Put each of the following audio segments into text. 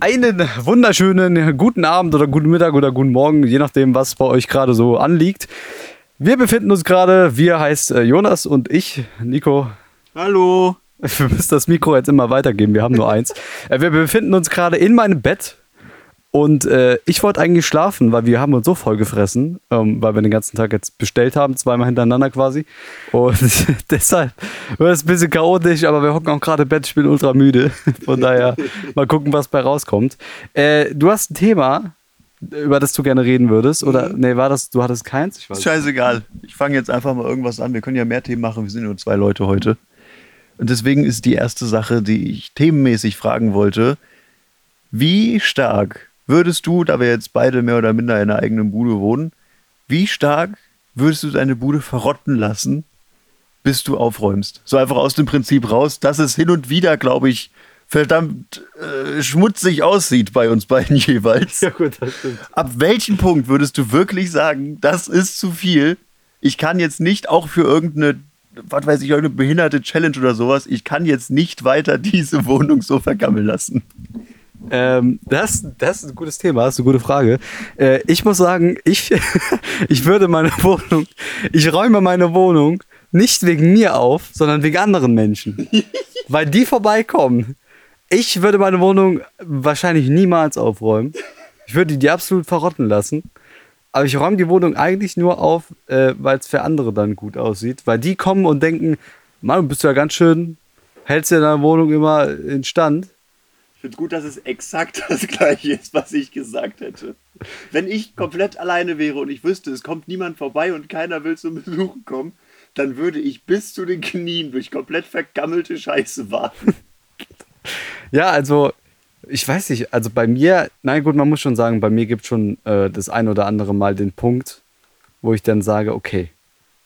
Einen wunderschönen guten Abend oder guten Mittag oder guten Morgen, je nachdem, was bei euch gerade so anliegt. Wir befinden uns gerade, wir heißt äh, Jonas und ich, Nico. Hallo. Wir müssen das Mikro jetzt immer weitergeben, wir haben nur eins. Äh, Wir befinden uns gerade in meinem Bett und äh, ich wollte eigentlich schlafen, weil wir haben uns so voll gefressen, ähm, weil wir den ganzen Tag jetzt bestellt haben, zweimal hintereinander quasi. Und deshalb wird es ein bisschen chaotisch, aber wir hocken auch gerade im Bett, ich bin ultra müde. Von daher mal gucken, was bei rauskommt. Äh, du hast ein Thema, über das du gerne reden würdest, oder nee, war das, du hattest keins? Ich Ist scheißegal. Ich fange jetzt einfach mal irgendwas an. Wir können ja mehr Themen machen. Wir sind nur zwei Leute heute. Und deswegen ist die erste Sache, die ich themenmäßig fragen wollte, wie stark würdest du, da wir jetzt beide mehr oder minder in einer eigenen Bude wohnen, wie stark würdest du deine Bude verrotten lassen, bis du aufräumst? So einfach aus dem Prinzip raus, dass es hin und wieder, glaube ich, verdammt äh, schmutzig aussieht bei uns beiden jeweils. Ja, gut, das stimmt. Ab welchem Punkt würdest du wirklich sagen, das ist zu viel? Ich kann jetzt nicht auch für irgendeine, was weiß ich, irgendeine behinderte Challenge oder sowas, ich kann jetzt nicht weiter diese Wohnung so vergammeln lassen. Ähm, das, das ist ein gutes Thema, das ist eine gute Frage. Äh, ich muss sagen, ich, ich würde meine Wohnung, ich räume meine Wohnung nicht wegen mir auf, sondern wegen anderen Menschen. Weil die vorbeikommen. Ich würde meine Wohnung wahrscheinlich niemals aufräumen. Ich würde die absolut verrotten lassen. Aber ich räume die Wohnung eigentlich nur auf, äh, weil es für andere dann gut aussieht. Weil die kommen und denken, Mann, du bist ja ganz schön, hältst ja deine Wohnung immer in Stand. Ich finde gut, dass es exakt das gleiche ist, was ich gesagt hätte. Wenn ich komplett alleine wäre und ich wüsste, es kommt niemand vorbei und keiner will zum Besuchen kommen, dann würde ich bis zu den Knien durch komplett vergammelte Scheiße warten. Ja, also ich weiß nicht, also bei mir, nein gut, man muss schon sagen, bei mir gibt schon äh, das ein oder andere Mal den Punkt, wo ich dann sage, okay,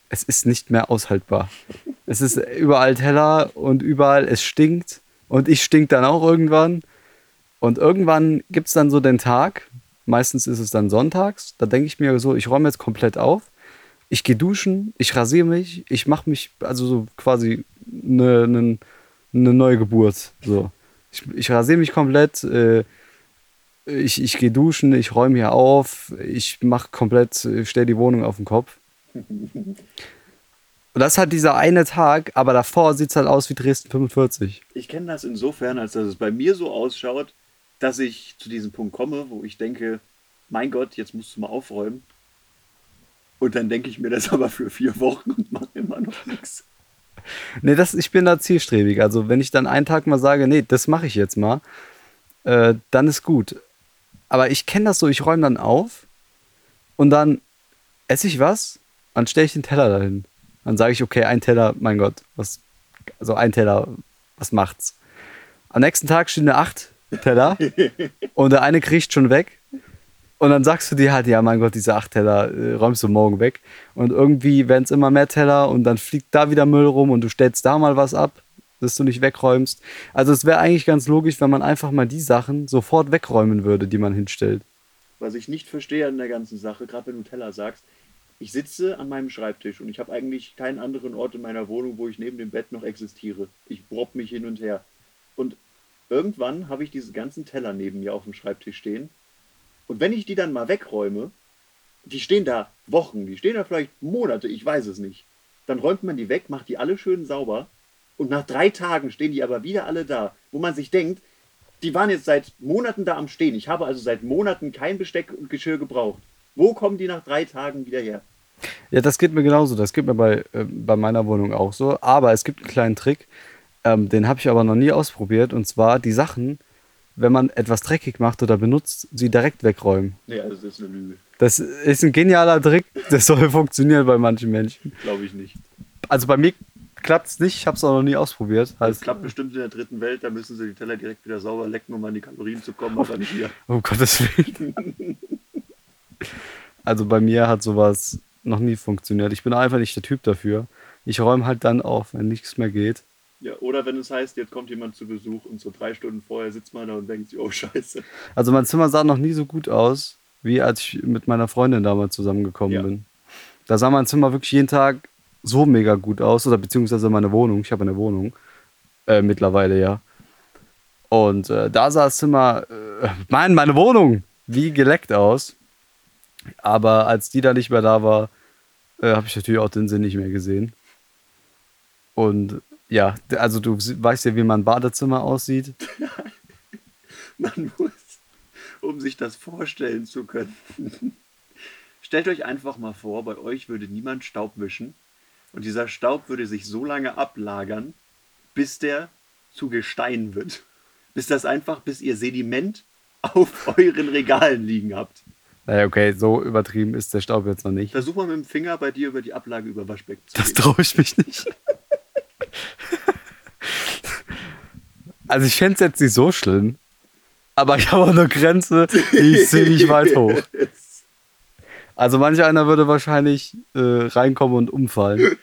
es ist nicht mehr aushaltbar. Es ist überall Teller und überall, es stinkt und ich stink dann auch irgendwann. Und irgendwann gibt es dann so den Tag, meistens ist es dann sonntags, da denke ich mir so, ich räume jetzt komplett auf, ich gehe duschen, ich rasiere mich, ich mache mich, also so quasi eine ne, ne neue Geburt. So. Ich, ich rasiere mich komplett, äh, ich, ich gehe duschen, ich räume hier auf, ich mache komplett, ich stelle die Wohnung auf den Kopf. Und das halt dieser eine Tag, aber davor sieht es halt aus wie Dresden 45. Ich kenne das insofern, als dass es bei mir so ausschaut, dass ich zu diesem Punkt komme, wo ich denke, mein Gott, jetzt musst du mal aufräumen. Und dann denke ich mir das aber für vier Wochen und mache immer noch nichts. Nee, das, ich bin da zielstrebig. Also wenn ich dann einen Tag mal sage, nee, das mache ich jetzt mal, äh, dann ist gut. Aber ich kenne das so, ich räume dann auf und dann esse ich was, dann stelle ich den Teller dahin. Dann sage ich, okay, ein Teller, mein Gott, was, also ein Teller, was macht's? Am nächsten Tag stehen da acht Teller und der eine kriecht schon weg. Und dann sagst du dir halt, ja, mein Gott, diese acht Teller äh, räumst du morgen weg. Und irgendwie werden es immer mehr Teller und dann fliegt da wieder Müll rum und du stellst da mal was ab, das du nicht wegräumst. Also es wäre eigentlich ganz logisch, wenn man einfach mal die Sachen sofort wegräumen würde, die man hinstellt. Was ich nicht verstehe an der ganzen Sache, gerade wenn du Teller sagst, ich sitze an meinem Schreibtisch und ich habe eigentlich keinen anderen Ort in meiner Wohnung, wo ich neben dem Bett noch existiere. Ich bropp mich hin und her. Und irgendwann habe ich diese ganzen Teller neben mir auf dem Schreibtisch stehen. Und wenn ich die dann mal wegräume, die stehen da Wochen, die stehen da vielleicht Monate, ich weiß es nicht. Dann räumt man die weg, macht die alle schön sauber. Und nach drei Tagen stehen die aber wieder alle da, wo man sich denkt, die waren jetzt seit Monaten da am Stehen. Ich habe also seit Monaten kein Besteck und Geschirr gebraucht. Wo kommen die nach drei Tagen wieder her? Ja, das geht mir genauso. Das geht mir bei, äh, bei meiner Wohnung auch so. Aber es gibt einen kleinen Trick, ähm, den habe ich aber noch nie ausprobiert. Und zwar die Sachen, wenn man etwas dreckig macht oder benutzt, sie direkt wegräumen. Nee, also das ist eine Lüge. Das ist ein genialer Trick. Das soll funktionieren bei manchen Menschen. Glaube ich nicht. Also bei mir klappt es nicht. Ich habe es auch noch nie ausprobiert. Das Heißt, klappt bestimmt in der dritten Welt, da müssen sie die Teller direkt wieder sauber lecken, um an die Kalorien zu kommen, aber nicht hier. um Gottes Willen. Also bei mir hat sowas noch nie funktioniert. Ich bin einfach nicht der Typ dafür. Ich räume halt dann auf, wenn nichts mehr geht. Ja, oder wenn es heißt, jetzt kommt jemand zu Besuch und so drei Stunden vorher sitzt man da und denkt sich, oh scheiße. Also mein Zimmer sah noch nie so gut aus, wie als ich mit meiner Freundin damals zusammengekommen Ja. bin. Da sah mein Zimmer wirklich jeden Tag so mega gut aus, oder beziehungsweise meine Wohnung. Ich habe eine Wohnung. Äh, mittlerweile ja. Und äh, da sah das Zimmer äh, Mann, meine Wohnung, wie geleckt aus. Aber als die da nicht mehr da war, äh, habe ich natürlich auch den Sinn nicht mehr gesehen. Und ja, also du weißt ja, wie mein Badezimmer aussieht. Man muss, um sich das vorstellen zu können. Stellt euch einfach mal vor, bei euch würde niemand Staub wischen und dieser Staub würde sich so lange ablagern, bis der zu Gestein wird. Bis das einfach, bis ihr Sediment auf euren Regalen liegen habt. Naja, okay, so übertrieben ist der Staub jetzt noch nicht. Versuch mal mit dem Finger bei dir über die Ablage über Waschbecken zu Das gehen. traue ich mich nicht. Also ich fände es jetzt nicht so schlimm, aber ich habe auch eine Grenze, die ist ziemlich weit hoch. Also manch einer würde wahrscheinlich äh, reinkommen und umfallen.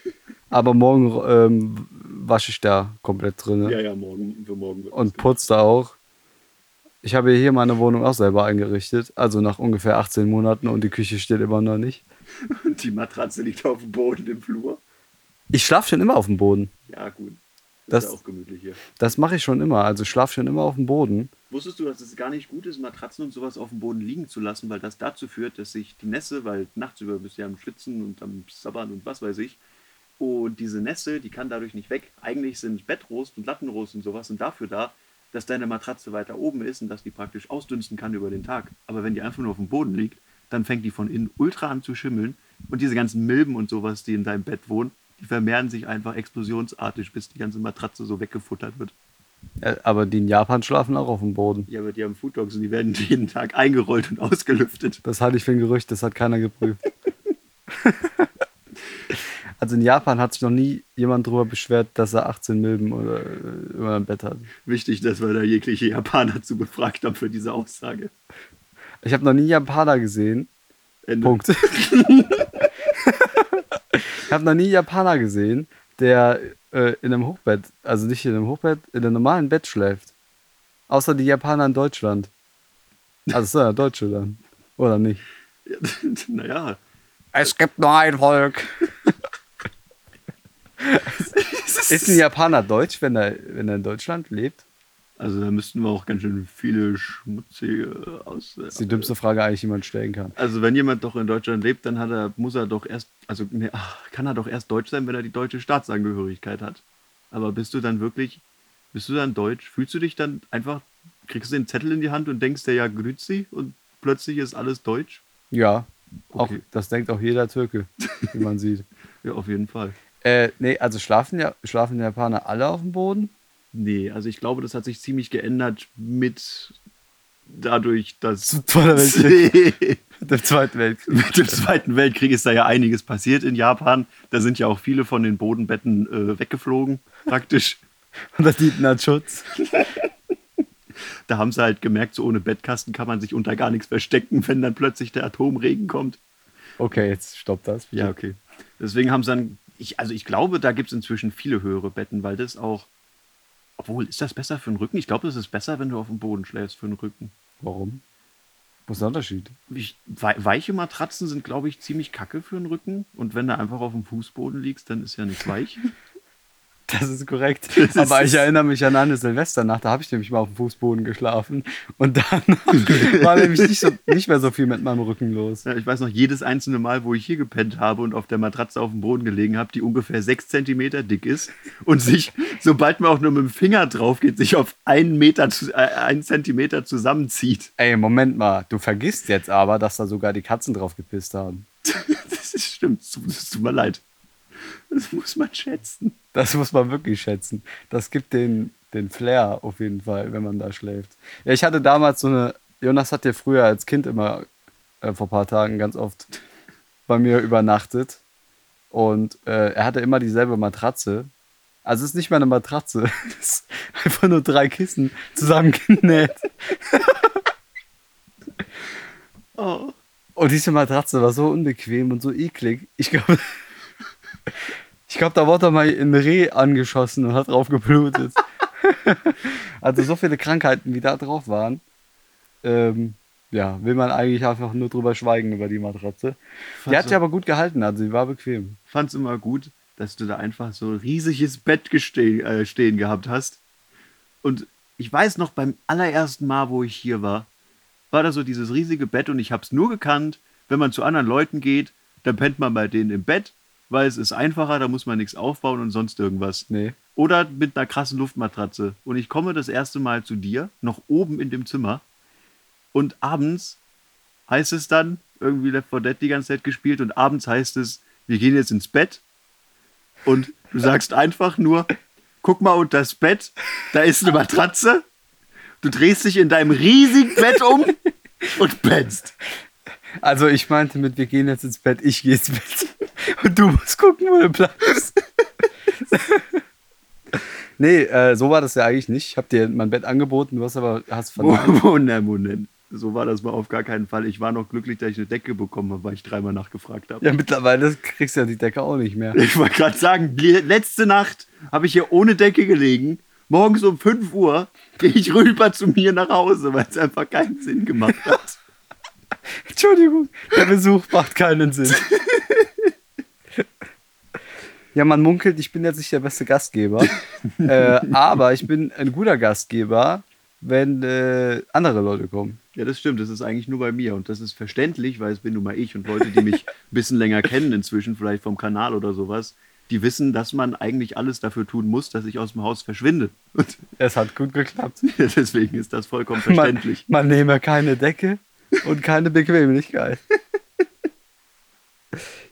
Aber morgen ähm, wasche ich da komplett drin Ja, ja, morgen für morgen. und putze da auch. Ich habe hier meine Wohnung auch selber eingerichtet, also nach ungefähr 18 Monaten und die Küche steht immer noch nicht. Und die Matratze liegt auf dem Boden im Flur. Ich schlafe schon immer auf dem Boden. Ja, gut. Das- ist ja auch gemütlich hier. Das mache ich schon immer. Also ich schlafe schon immer auf dem Boden. Wusstest du, dass es gar nicht gut ist, Matratzen und sowas auf dem Boden liegen zu lassen, weil das dazu führt, dass sich die Nässe, weil nachts über bist du ja am Schwitzen und am Sabbern und was weiß ich, und diese Nässe, die kann dadurch nicht weg. Eigentlich sind Bettrost und Lattenrost und sowas sind dafür da, dass deine Matratze weiter oben ist und dass die praktisch ausdünsten kann über den Tag. Aber wenn die einfach nur auf dem Boden liegt, dann fängt die von innen ultra an zu schimmeln und diese ganzen Milben und sowas, die in deinem Bett wohnen, die vermehren sich einfach explosionsartig, bis die ganze Matratze so weggefuttert wird. Ja, aber die in Japan schlafen auch auf dem Boden. Ja, aber die haben Food Dogs und die werden jeden Tag eingerollt und ausgelüftet. Das halte ich für ein Gerücht, das hat keiner geprüft. also in Japan hat sich noch nie jemand darüber beschwert, dass er 18 Milben oder, äh, über ein Bett hat. Wichtig, dass wir da jegliche Japaner zu befragt haben für diese Aussage. Ich habe noch nie Japaner gesehen. Ende. Punkt. ich habe noch nie Japaner gesehen, der äh, in einem Hochbett, also nicht in einem Hochbett, in einem normalen Bett schläft. Außer die Japaner in Deutschland. Also es sind ja Deutsche dann. Oder nicht? Ja, naja, Es gibt nur ein Volk. Ist ein Japaner deutsch, wenn er, wenn er in Deutschland lebt? Also da müssten wir auch ganz schön viele schmutzige aus. Das ist die dümmste Frage eigentlich, die man stellen kann. Also wenn jemand doch in Deutschland lebt, dann hat er, muss er doch erst, also nee, kann er doch erst deutsch sein, wenn er die deutsche Staatsangehörigkeit hat. Aber bist du dann wirklich, bist du dann deutsch? Fühlst du dich dann einfach, kriegst du den Zettel in die Hand und denkst dir ja Grüzi und plötzlich ist alles deutsch? Ja, auch, Okay. das denkt auch jeder Türke, wie man sieht. Ja, auf jeden Fall. Äh, nee, also schlafen, ja, schlafen die Japaner alle auf dem Boden? Nee, also ich glaube, das hat sich ziemlich geändert mit dadurch, dass Weltkrieg. mit Der Zweiten Weltkrieg. dem Zweiten Weltkrieg ist da ja einiges passiert in Japan. Da sind ja auch viele von den Bodenbetten äh, weggeflogen, praktisch. Und der Dieten hat Schutz. Da haben sie halt gemerkt, so ohne Bettkasten kann man sich unter gar nichts verstecken, wenn dann plötzlich der Atomregen kommt. Okay, jetzt stoppt das. Ja, okay. Deswegen haben sie dann, ich, also ich glaube, da gibt es inzwischen viele höhere Betten, weil das auch, obwohl, ist das besser für den Rücken? Ich glaube, es ist besser, wenn du auf dem Boden schläfst für den Rücken. Warum? Was ist der Unterschied? Ich, wei- weiche Matratzen sind, glaube ich, ziemlich kacke für den Rücken. Und wenn du einfach auf dem Fußboden liegst, dann ist ja nicht weich. Das ist korrekt. Das Aber ist- ich erinnere mich an eine Silvesternacht, da habe ich nämlich mal auf dem Fußboden geschlafen. Und dann war nämlich nicht, so, nicht mehr so viel mit meinem Rücken los. Ja, ich weiß noch, jedes einzelne Mal, wo ich hier gepennt habe und auf der Matratze auf dem Boden gelegen habe, die ungefähr sechs Zentimeter dick ist und sich, sobald man auch nur mit dem Finger drauf geht, sich auf einen Meter, äh, einen Zentimeter zusammenzieht. Ey, Moment mal, du vergisst jetzt aber, dass da sogar die Katzen drauf gepisst haben. Das ist, stimmt, es tut mir leid. Das muss man schätzen. Das muss man wirklich schätzen. Das gibt den, den Flair auf jeden Fall, wenn man da schläft. Ja, ich hatte damals so eine. Jonas hat ja früher als Kind immer äh, vor ein paar Tagen ganz oft bei mir übernachtet. Und äh, er hatte immer dieselbe Matratze. Also es ist nicht mal eine Matratze. Es ist einfach nur drei Kissen zusammengenäht. Oh. Und diese Matratze war so unbequem und so eklig. Ich glaube, ich glaube, da wurde mal ein Reh angeschossen und hat drauf geblutet. also so viele Krankheiten, wie da drauf waren. Ähm, ja, will man eigentlich einfach nur drüber schweigen über die Matratze. Die hat so- sich aber gut gehalten, also sie war bequem. fand es immer gut, dass du da einfach so ein riesiges Bett geste äh, stehen gehabt hast. Und ich weiß noch beim allerersten Mal, wo ich hier war, war das so dieses riesige Bett und ich habe es nur gekannt, wenn man zu anderen Leuten geht, dann pennt man bei denen im Bett, weil es ist einfacher, da muss man nichts aufbauen und sonst irgendwas. Nee. Oder mit einer krassen Luftmatratze. Und ich komme das erste Mal zu dir, noch oben in dem Zimmer. Und abends heißt es dann, irgendwie Left 4 Dead die ganze Zeit gespielt, und abends heißt es, wir gehen jetzt ins Bett. Und du sagst einfach nur, guck mal unter das Bett, da ist eine Matratze. Du drehst dich in deinem riesigen Bett um und pennst. Also ich meinte mit, wir gehen jetzt ins Bett, ich gehe ins Bett. Und du musst gucken, wo du bleibst. nee, äh, so war das ja eigentlich nicht. Ich habe dir mein Bett angeboten, du hast aber hast verneint. Moment, Moment. So war das mal auf gar keinen Fall. Ich war noch glücklich, dass ich eine Decke bekommen habe, weil ich dreimal nachgefragt habe. Ja, mittlerweile kriegst du ja die Decke auch nicht mehr. Ich wollte gerade sagen, le- letzte Nacht habe ich hier ohne Decke gelegen. Morgens um 5 Uhr gehe ich rüber zu mir nach Hause, weil es einfach keinen Sinn gemacht hat. Entschuldigung, der Besuch macht keinen Sinn. Ja, man munkelt, ich bin jetzt nicht der beste Gastgeber, äh, aber ich bin ein guter Gastgeber, wenn äh, andere Leute kommen. Ja, das stimmt. Das ist eigentlich nur bei mir. Und das ist verständlich, weil es bin nun mal ich und Leute, die mich ein bisschen länger kennen inzwischen, vielleicht vom Kanal oder sowas, die wissen, dass man eigentlich alles dafür tun muss, dass ich aus dem Haus verschwinde. Und Es hat gut geklappt. deswegen ist das vollkommen Man, verständlich. man nehme keine Decke und keine Bequemlichkeit.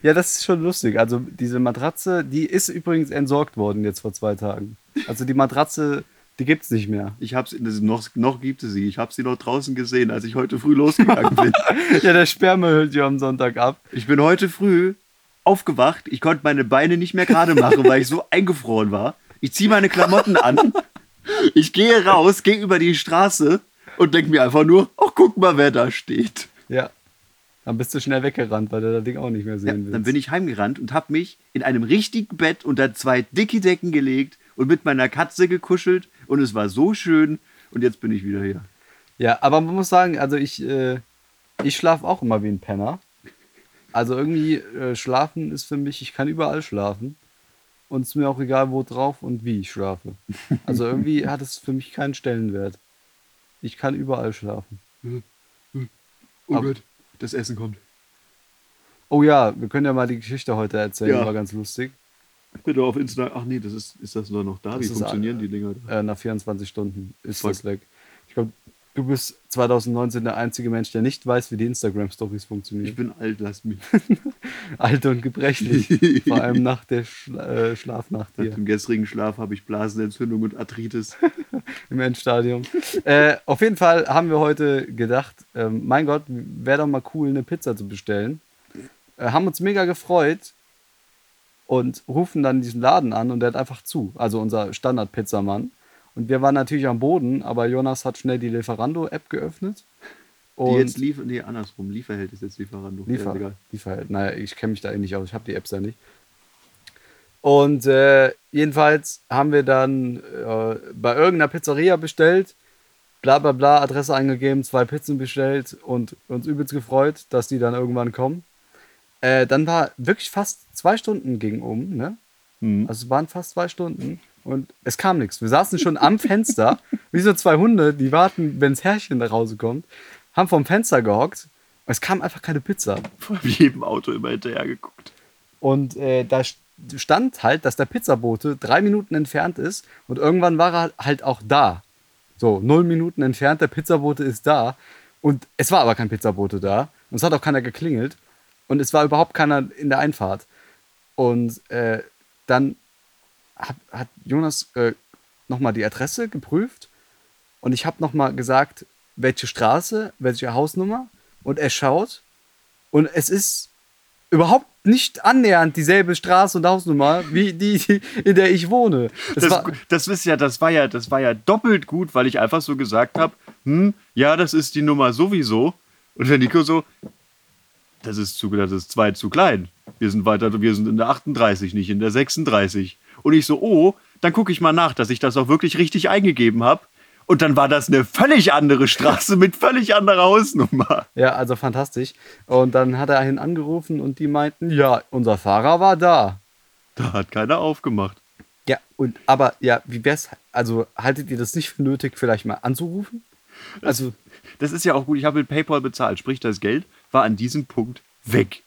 Ja, das ist schon lustig. Also diese Matratze, die ist übrigens entsorgt worden jetzt vor zwei Tagen. Also die Matratze, die gibt's nicht mehr. Ich hab's, noch, noch gibt es sie. Ich habe sie noch draußen gesehen, als ich heute früh losgegangen bin. Ja, der Sperma hört ja am Sonntag ab. Ich bin heute früh aufgewacht. Ich konnte meine Beine nicht mehr gerade machen, weil ich so eingefroren war. Ich ziehe meine Klamotten an. Ich gehe raus, gehe über die Straße und denke mir einfach nur, ach, guck mal, wer da steht. Ja. Dann bist du schnell weggerannt, weil du das Ding auch nicht mehr Ja, sehen willst. dann bin ich heimgerannt und habe mich in einem richtigen Bett unter zwei dicke Decken gelegt und mit meiner Katze gekuschelt und es war so schön und jetzt bin ich wieder hier. Ja, aber man muss sagen, also ich, äh, ich schlafe auch immer wie ein Penner. Also irgendwie äh, schlafen ist für mich, ich kann überall schlafen. Und es ist mir auch egal, wo drauf und wie ich schlafe. Also irgendwie hat es für mich keinen Stellenwert. Ich kann überall schlafen. Oh Ab- Gott, das Essen kommt. Oh ja, wir können ja mal die Geschichte heute erzählen, Ja. war ganz lustig. Bitte auf Insta. Ach nee, das ist, ist das nur noch da? Das Wie funktionieren a- die Dinger? Äh, nach 24 Stunden ist Voll. das weg. Ich glaube, du bist 2019 der einzige Mensch, der nicht weiß, wie die Instagram-Stories Ich funktionieren. bin alt, lass mich. Alt und gebrechlich. Vor allem nach der Schla äh, Schlafnacht hier. dem gestrigen Schlaf habe ich Blasenentzündung und Arthritis. im Endstadium. äh, auf jeden Fall haben wir heute gedacht, ähm, mein Gott, wäre doch mal cool, eine Pizza zu bestellen. Äh, haben uns mega gefreut und rufen dann diesen Laden an und der hat einfach zu. Also unser Standard-Pizzamann. Und wir waren natürlich am Boden, aber Jonas hat schnell die Lieferando-App geöffnet. Die Und jetzt liefern, nee, andersrum. Lieferheld ist jetzt Lieferando. Liefer, Ja. Lieferheld. Naja, ich kenne mich da eh nicht aus. Ich habe die Apps ja nicht. Und äh, jedenfalls haben wir dann äh, bei irgendeiner Pizzeria bestellt, bla bla bla, Adresse eingegeben, zwei Pizzen bestellt und uns übelst gefreut, dass die dann irgendwann kommen. Äh, dann war wirklich fast zwei Stunden ging um, ne? Mhm. Also es waren fast zwei Stunden und es kam nichts. Wir saßen schon am Fenster, wie so zwei Hunde, die warten, wenn das Herrchen nach Hause kommt, haben vom Fenster gehockt. und Es kam einfach keine Pizza. Vor jedem Auto immer hinterher geguckt. Und äh, da st- stand halt, dass der Pizzabote drei Minuten entfernt ist und irgendwann war er halt auch da. So, null Minuten entfernt, der Pizzabote ist da. Und es war aber kein Pizzabote da. Und es hat auch keiner geklingelt. Und es war überhaupt keiner in der Einfahrt. Und äh, dann hat, hat Jonas äh, nochmal die Adresse geprüft. Und ich habe nochmal gesagt, welche Straße, welche Hausnummer. Und er schaut. Und es ist überhaupt nicht annähernd dieselbe Straße und Hausnummer wie die, die in der ich wohne. Das Das, war, das, ist ja, das, war ja, das war ja doppelt gut, weil ich einfach so gesagt habe, hm, ja, das ist die Nummer sowieso. Und der Nico so, das ist, zu, das ist zwei zu klein. Wir sind weiter, wir sind in der 38, nicht in der 36. Und ich so, oh, dann gucke ich mal nach, dass ich das auch wirklich richtig eingegeben habe. Und dann war das eine völlig andere Straße mit völlig anderer Hausnummer. ja, also fantastisch. Und dann hat er ihn angerufen und die meinten, ja, unser Fahrer war da. Da hat keiner aufgemacht. Ja, und aber ja, wie wär's? Also haltet ihr das nicht für nötig, vielleicht mal anzurufen? Also, Das ist ja auch gut. Ich habe mit PayPal bezahlt. Sprich, das Geld war an diesem Punkt weg.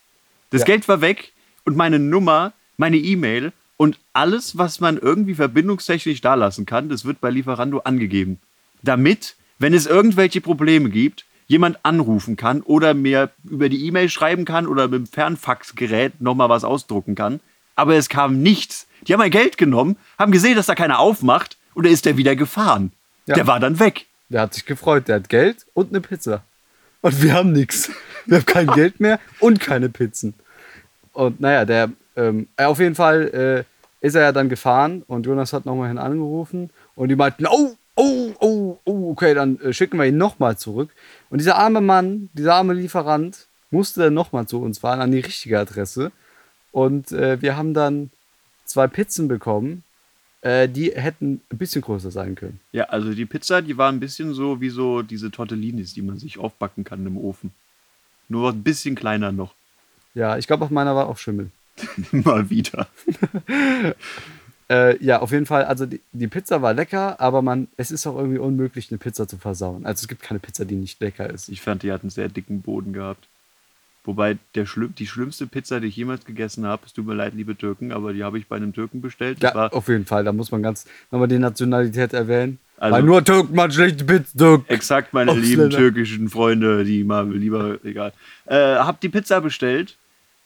Das Ja. Geld war weg und meine Nummer, meine E-Mail und alles, was man irgendwie verbindungstechnisch dalassen kann, das wird bei Lieferando angegeben. Damit, wenn es irgendwelche Probleme gibt, jemand anrufen kann oder mir über die E-Mail schreiben kann oder mit dem Fernfaxgerät nochmal was ausdrucken kann. Aber es kam nichts. Die haben mein Geld genommen, haben gesehen, dass da keiner aufmacht und er ist der wieder gefahren. Ja. Der war dann weg. der hat sich gefreut. Der hat Geld und eine Pizza. Und wir haben nichts. Wir haben kein Geld mehr und keine Pizzen. Und naja, der, ähm, äh, auf jeden Fall äh, ist er ja dann gefahren und Jonas hat nochmal hin angerufen und die meinten, oh, oh, oh, oh, okay, dann äh, schicken wir ihn nochmal zurück. Und dieser arme Mann, dieser arme Lieferant, musste dann nochmal zu uns fahren an die richtige Adresse. Und äh, wir haben dann zwei Pizzen bekommen, äh, die hätten ein bisschen größer sein können. Ja, also die Pizza, die war ein bisschen so wie so diese Tortellinis, die man sich aufbacken kann im Ofen. Nur ein bisschen kleiner noch. Ja, ich glaube, auf meiner war auch Schimmel. Mal wieder. Äh, ja, auf jeden Fall, also die, die Pizza war lecker, aber man, es ist auch irgendwie unmöglich, eine Pizza zu versauen. Also es gibt keine Pizza, die nicht lecker ist. Ich fand, die hat einen sehr dicken Boden gehabt. Wobei der schlimm, die schlimmste Pizza, die ich jemals gegessen habe, es tut mir leid, liebe Türken, aber die habe ich bei einem Türken bestellt. Das Ja, auf jeden Fall, da muss man ganz nochmal die Nationalität erwähnen. Also- Weil nur Türken machen schlechte Pizza. Exakt meine lieben türkischen Freunde, die mal lieber, egal. Äh, hab die Pizza bestellt,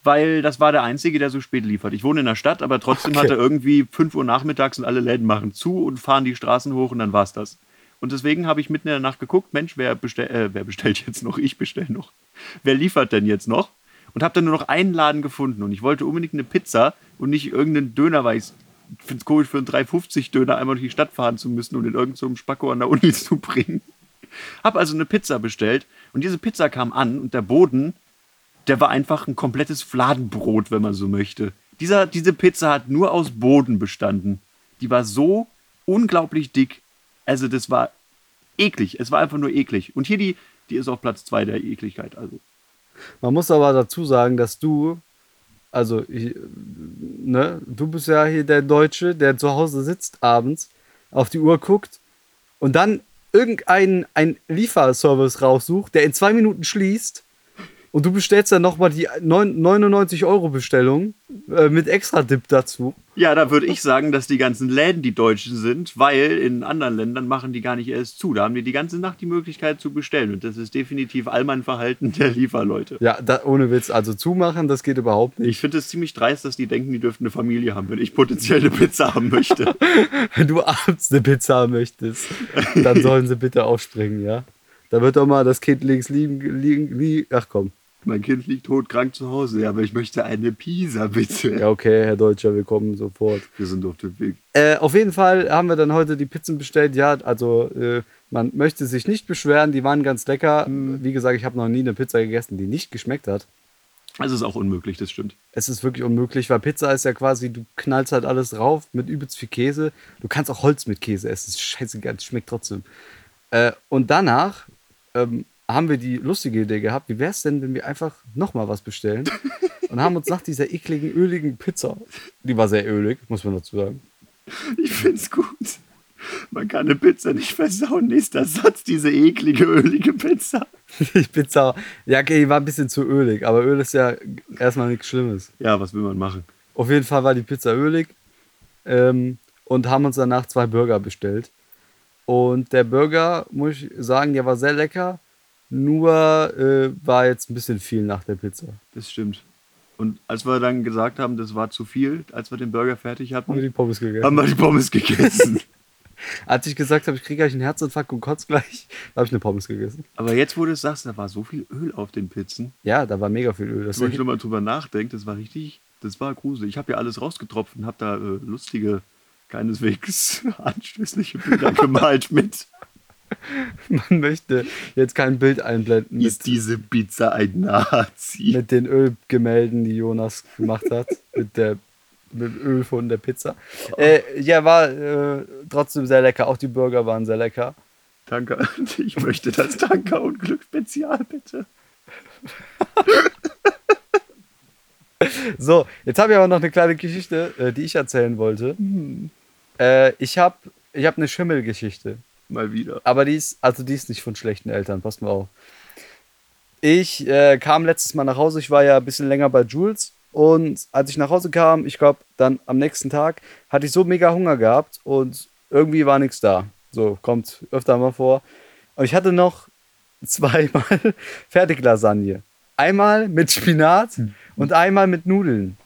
weil das war der einzige, der so spät liefert. Ich wohne in der Stadt, aber trotzdem Okay. hatte irgendwie 5 Uhr nachmittags und alle Läden machen zu und fahren die Straßen hoch und dann war's das. Und deswegen habe ich mitten in der Nacht geguckt, Mensch, wer, bestell, äh, wer bestellt jetzt noch? Ich bestell noch. Wer liefert denn jetzt noch? Und habe dann nur noch einen Laden gefunden und ich wollte unbedingt eine Pizza und nicht irgendeinen Döner, weil ich finde es komisch, für einen 3,50 Döner einmal durch die Stadt fahren zu müssen und in irgendeinem so Spacko an der Uni zu bringen. Hab also eine Pizza bestellt und diese Pizza kam an und der Boden, der war einfach ein komplettes Fladenbrot, wenn man so möchte. Dieser, diese Pizza hat nur aus Boden bestanden. Die war so unglaublich dick. Also das war eklig. Es war einfach nur eklig. Und hier die, die ist auf Platz zwei der Ekligkeit. Also Man muss aber dazu sagen, dass du, also, ich, ne, du bist ja hier der Deutsche, der zu Hause sitzt abends, auf die Uhr guckt und dann irgendeinen ein Lieferservice raussucht, der in zwei Minuten schließt und du bestellst dann nochmal die 9 99 Euro Bestellung äh, mit extra Dip dazu. Ja, da würde ich sagen, dass die ganzen Läden die Deutschen sind, weil in anderen Ländern machen die gar nicht erst zu. Da haben die die ganze Nacht die Möglichkeit zu bestellen. Und das ist definitiv Allmann-Verhalten der Lieferleute. Ja, da, ohne Witz, also zumachen, das geht überhaupt nicht. Ich finde es ziemlich dreist, dass die denken, die dürften eine Familie haben, wenn ich potenziell eine Pizza haben möchte. Wenn du abends eine Pizza haben möchtest, dann sollen sie bitte aufspringen, ja? Da wird doch mal das Kind links liegen, liegen, liegen. Ach komm. Mein Kind liegt todkrank zu Hause, ja, aber ich möchte eine Pizza, bitte. Ja, okay, Herr Deutscher, wir kommen sofort. Wir sind auf dem Weg. Äh, auf jeden Fall haben wir dann heute die Pizzen bestellt. Ja, also äh, man möchte sich nicht beschweren, die waren ganz lecker. Wie gesagt, ich habe noch nie eine Pizza gegessen, die nicht geschmeckt hat. Das ist auch unmöglich, das stimmt. Es ist wirklich unmöglich, weil Pizza ist ja quasi, du knallst halt alles drauf mit übelst viel Käse. Du kannst auch Holz mit Käse essen, scheißegal, es schmeckt trotzdem. Äh, und danach ähm, haben wir die lustige Idee gehabt, wie wäre es denn, wenn wir einfach nochmal was bestellen? Und haben uns nach dieser ekligen, öligen Pizza, die war sehr ölig, muss man dazu sagen. Ich find's gut. Man kann eine Pizza nicht versauen. Nächster Satz, diese eklige, ölige Pizza. Die Pizza, ja, okay, die war ein bisschen zu ölig, aber Öl ist ja erstmal nichts Schlimmes. Ja, was will man machen? Auf jeden Fall war die Pizza ölig ähm, und haben uns danach zwei Burger bestellt. Und der Burger, muss ich sagen, der war sehr lecker, nur äh, war jetzt ein bisschen viel nach der Pizza. Das stimmt. Und als wir dann gesagt haben, das war zu viel, als wir den Burger fertig Haben wir hatten, die Pommes gegessen. haben wir die Pommes gegessen. Als ich gesagt habe, ich kriege gleich einen Herzinfarkt und kotze gleich, habe ich eine Pommes gegessen. Aber jetzt, wo du es sagst, da war so viel Öl auf den Pizzen. Ja, da war mega viel Öl. Das Wenn ich nochmal drüber nachdenke, das war richtig, das war gruselig. Ich habe ja alles rausgetropft und habe da äh, lustige, keineswegs anstößliche Bilder gemalt mit. man möchte jetzt kein Bild einblenden Ist diese Pizza ein Nazi? mit den Ölgemälden, die Jonas gemacht hat, mit der mit dem Öl von der Pizza. Äh, ja, war äh, trotzdem sehr lecker. Auch die Burger waren sehr lecker. Danke. Ich möchte das Tanker-Unglück Spezial, bitte. So, jetzt habe ich aber noch eine kleine Geschichte, äh, die ich erzählen wollte. Äh, ich habe ich hab eine Schimmelgeschichte. Mal wieder. Aber die ist, also die ist nicht von schlechten Eltern, passt mal auf. Ich äh, kam letztes Mal nach Hause, ich war ja ein bisschen länger bei Jules. Und als ich nach Hause kam, ich glaube, dann am nächsten Tag, hatte ich so mega Hunger gehabt und irgendwie war nichts da. So, kommt öfter mal vor. Und ich hatte noch zweimal Fertiglasagne. Einmal mit Spinat und einmal mit Nudeln.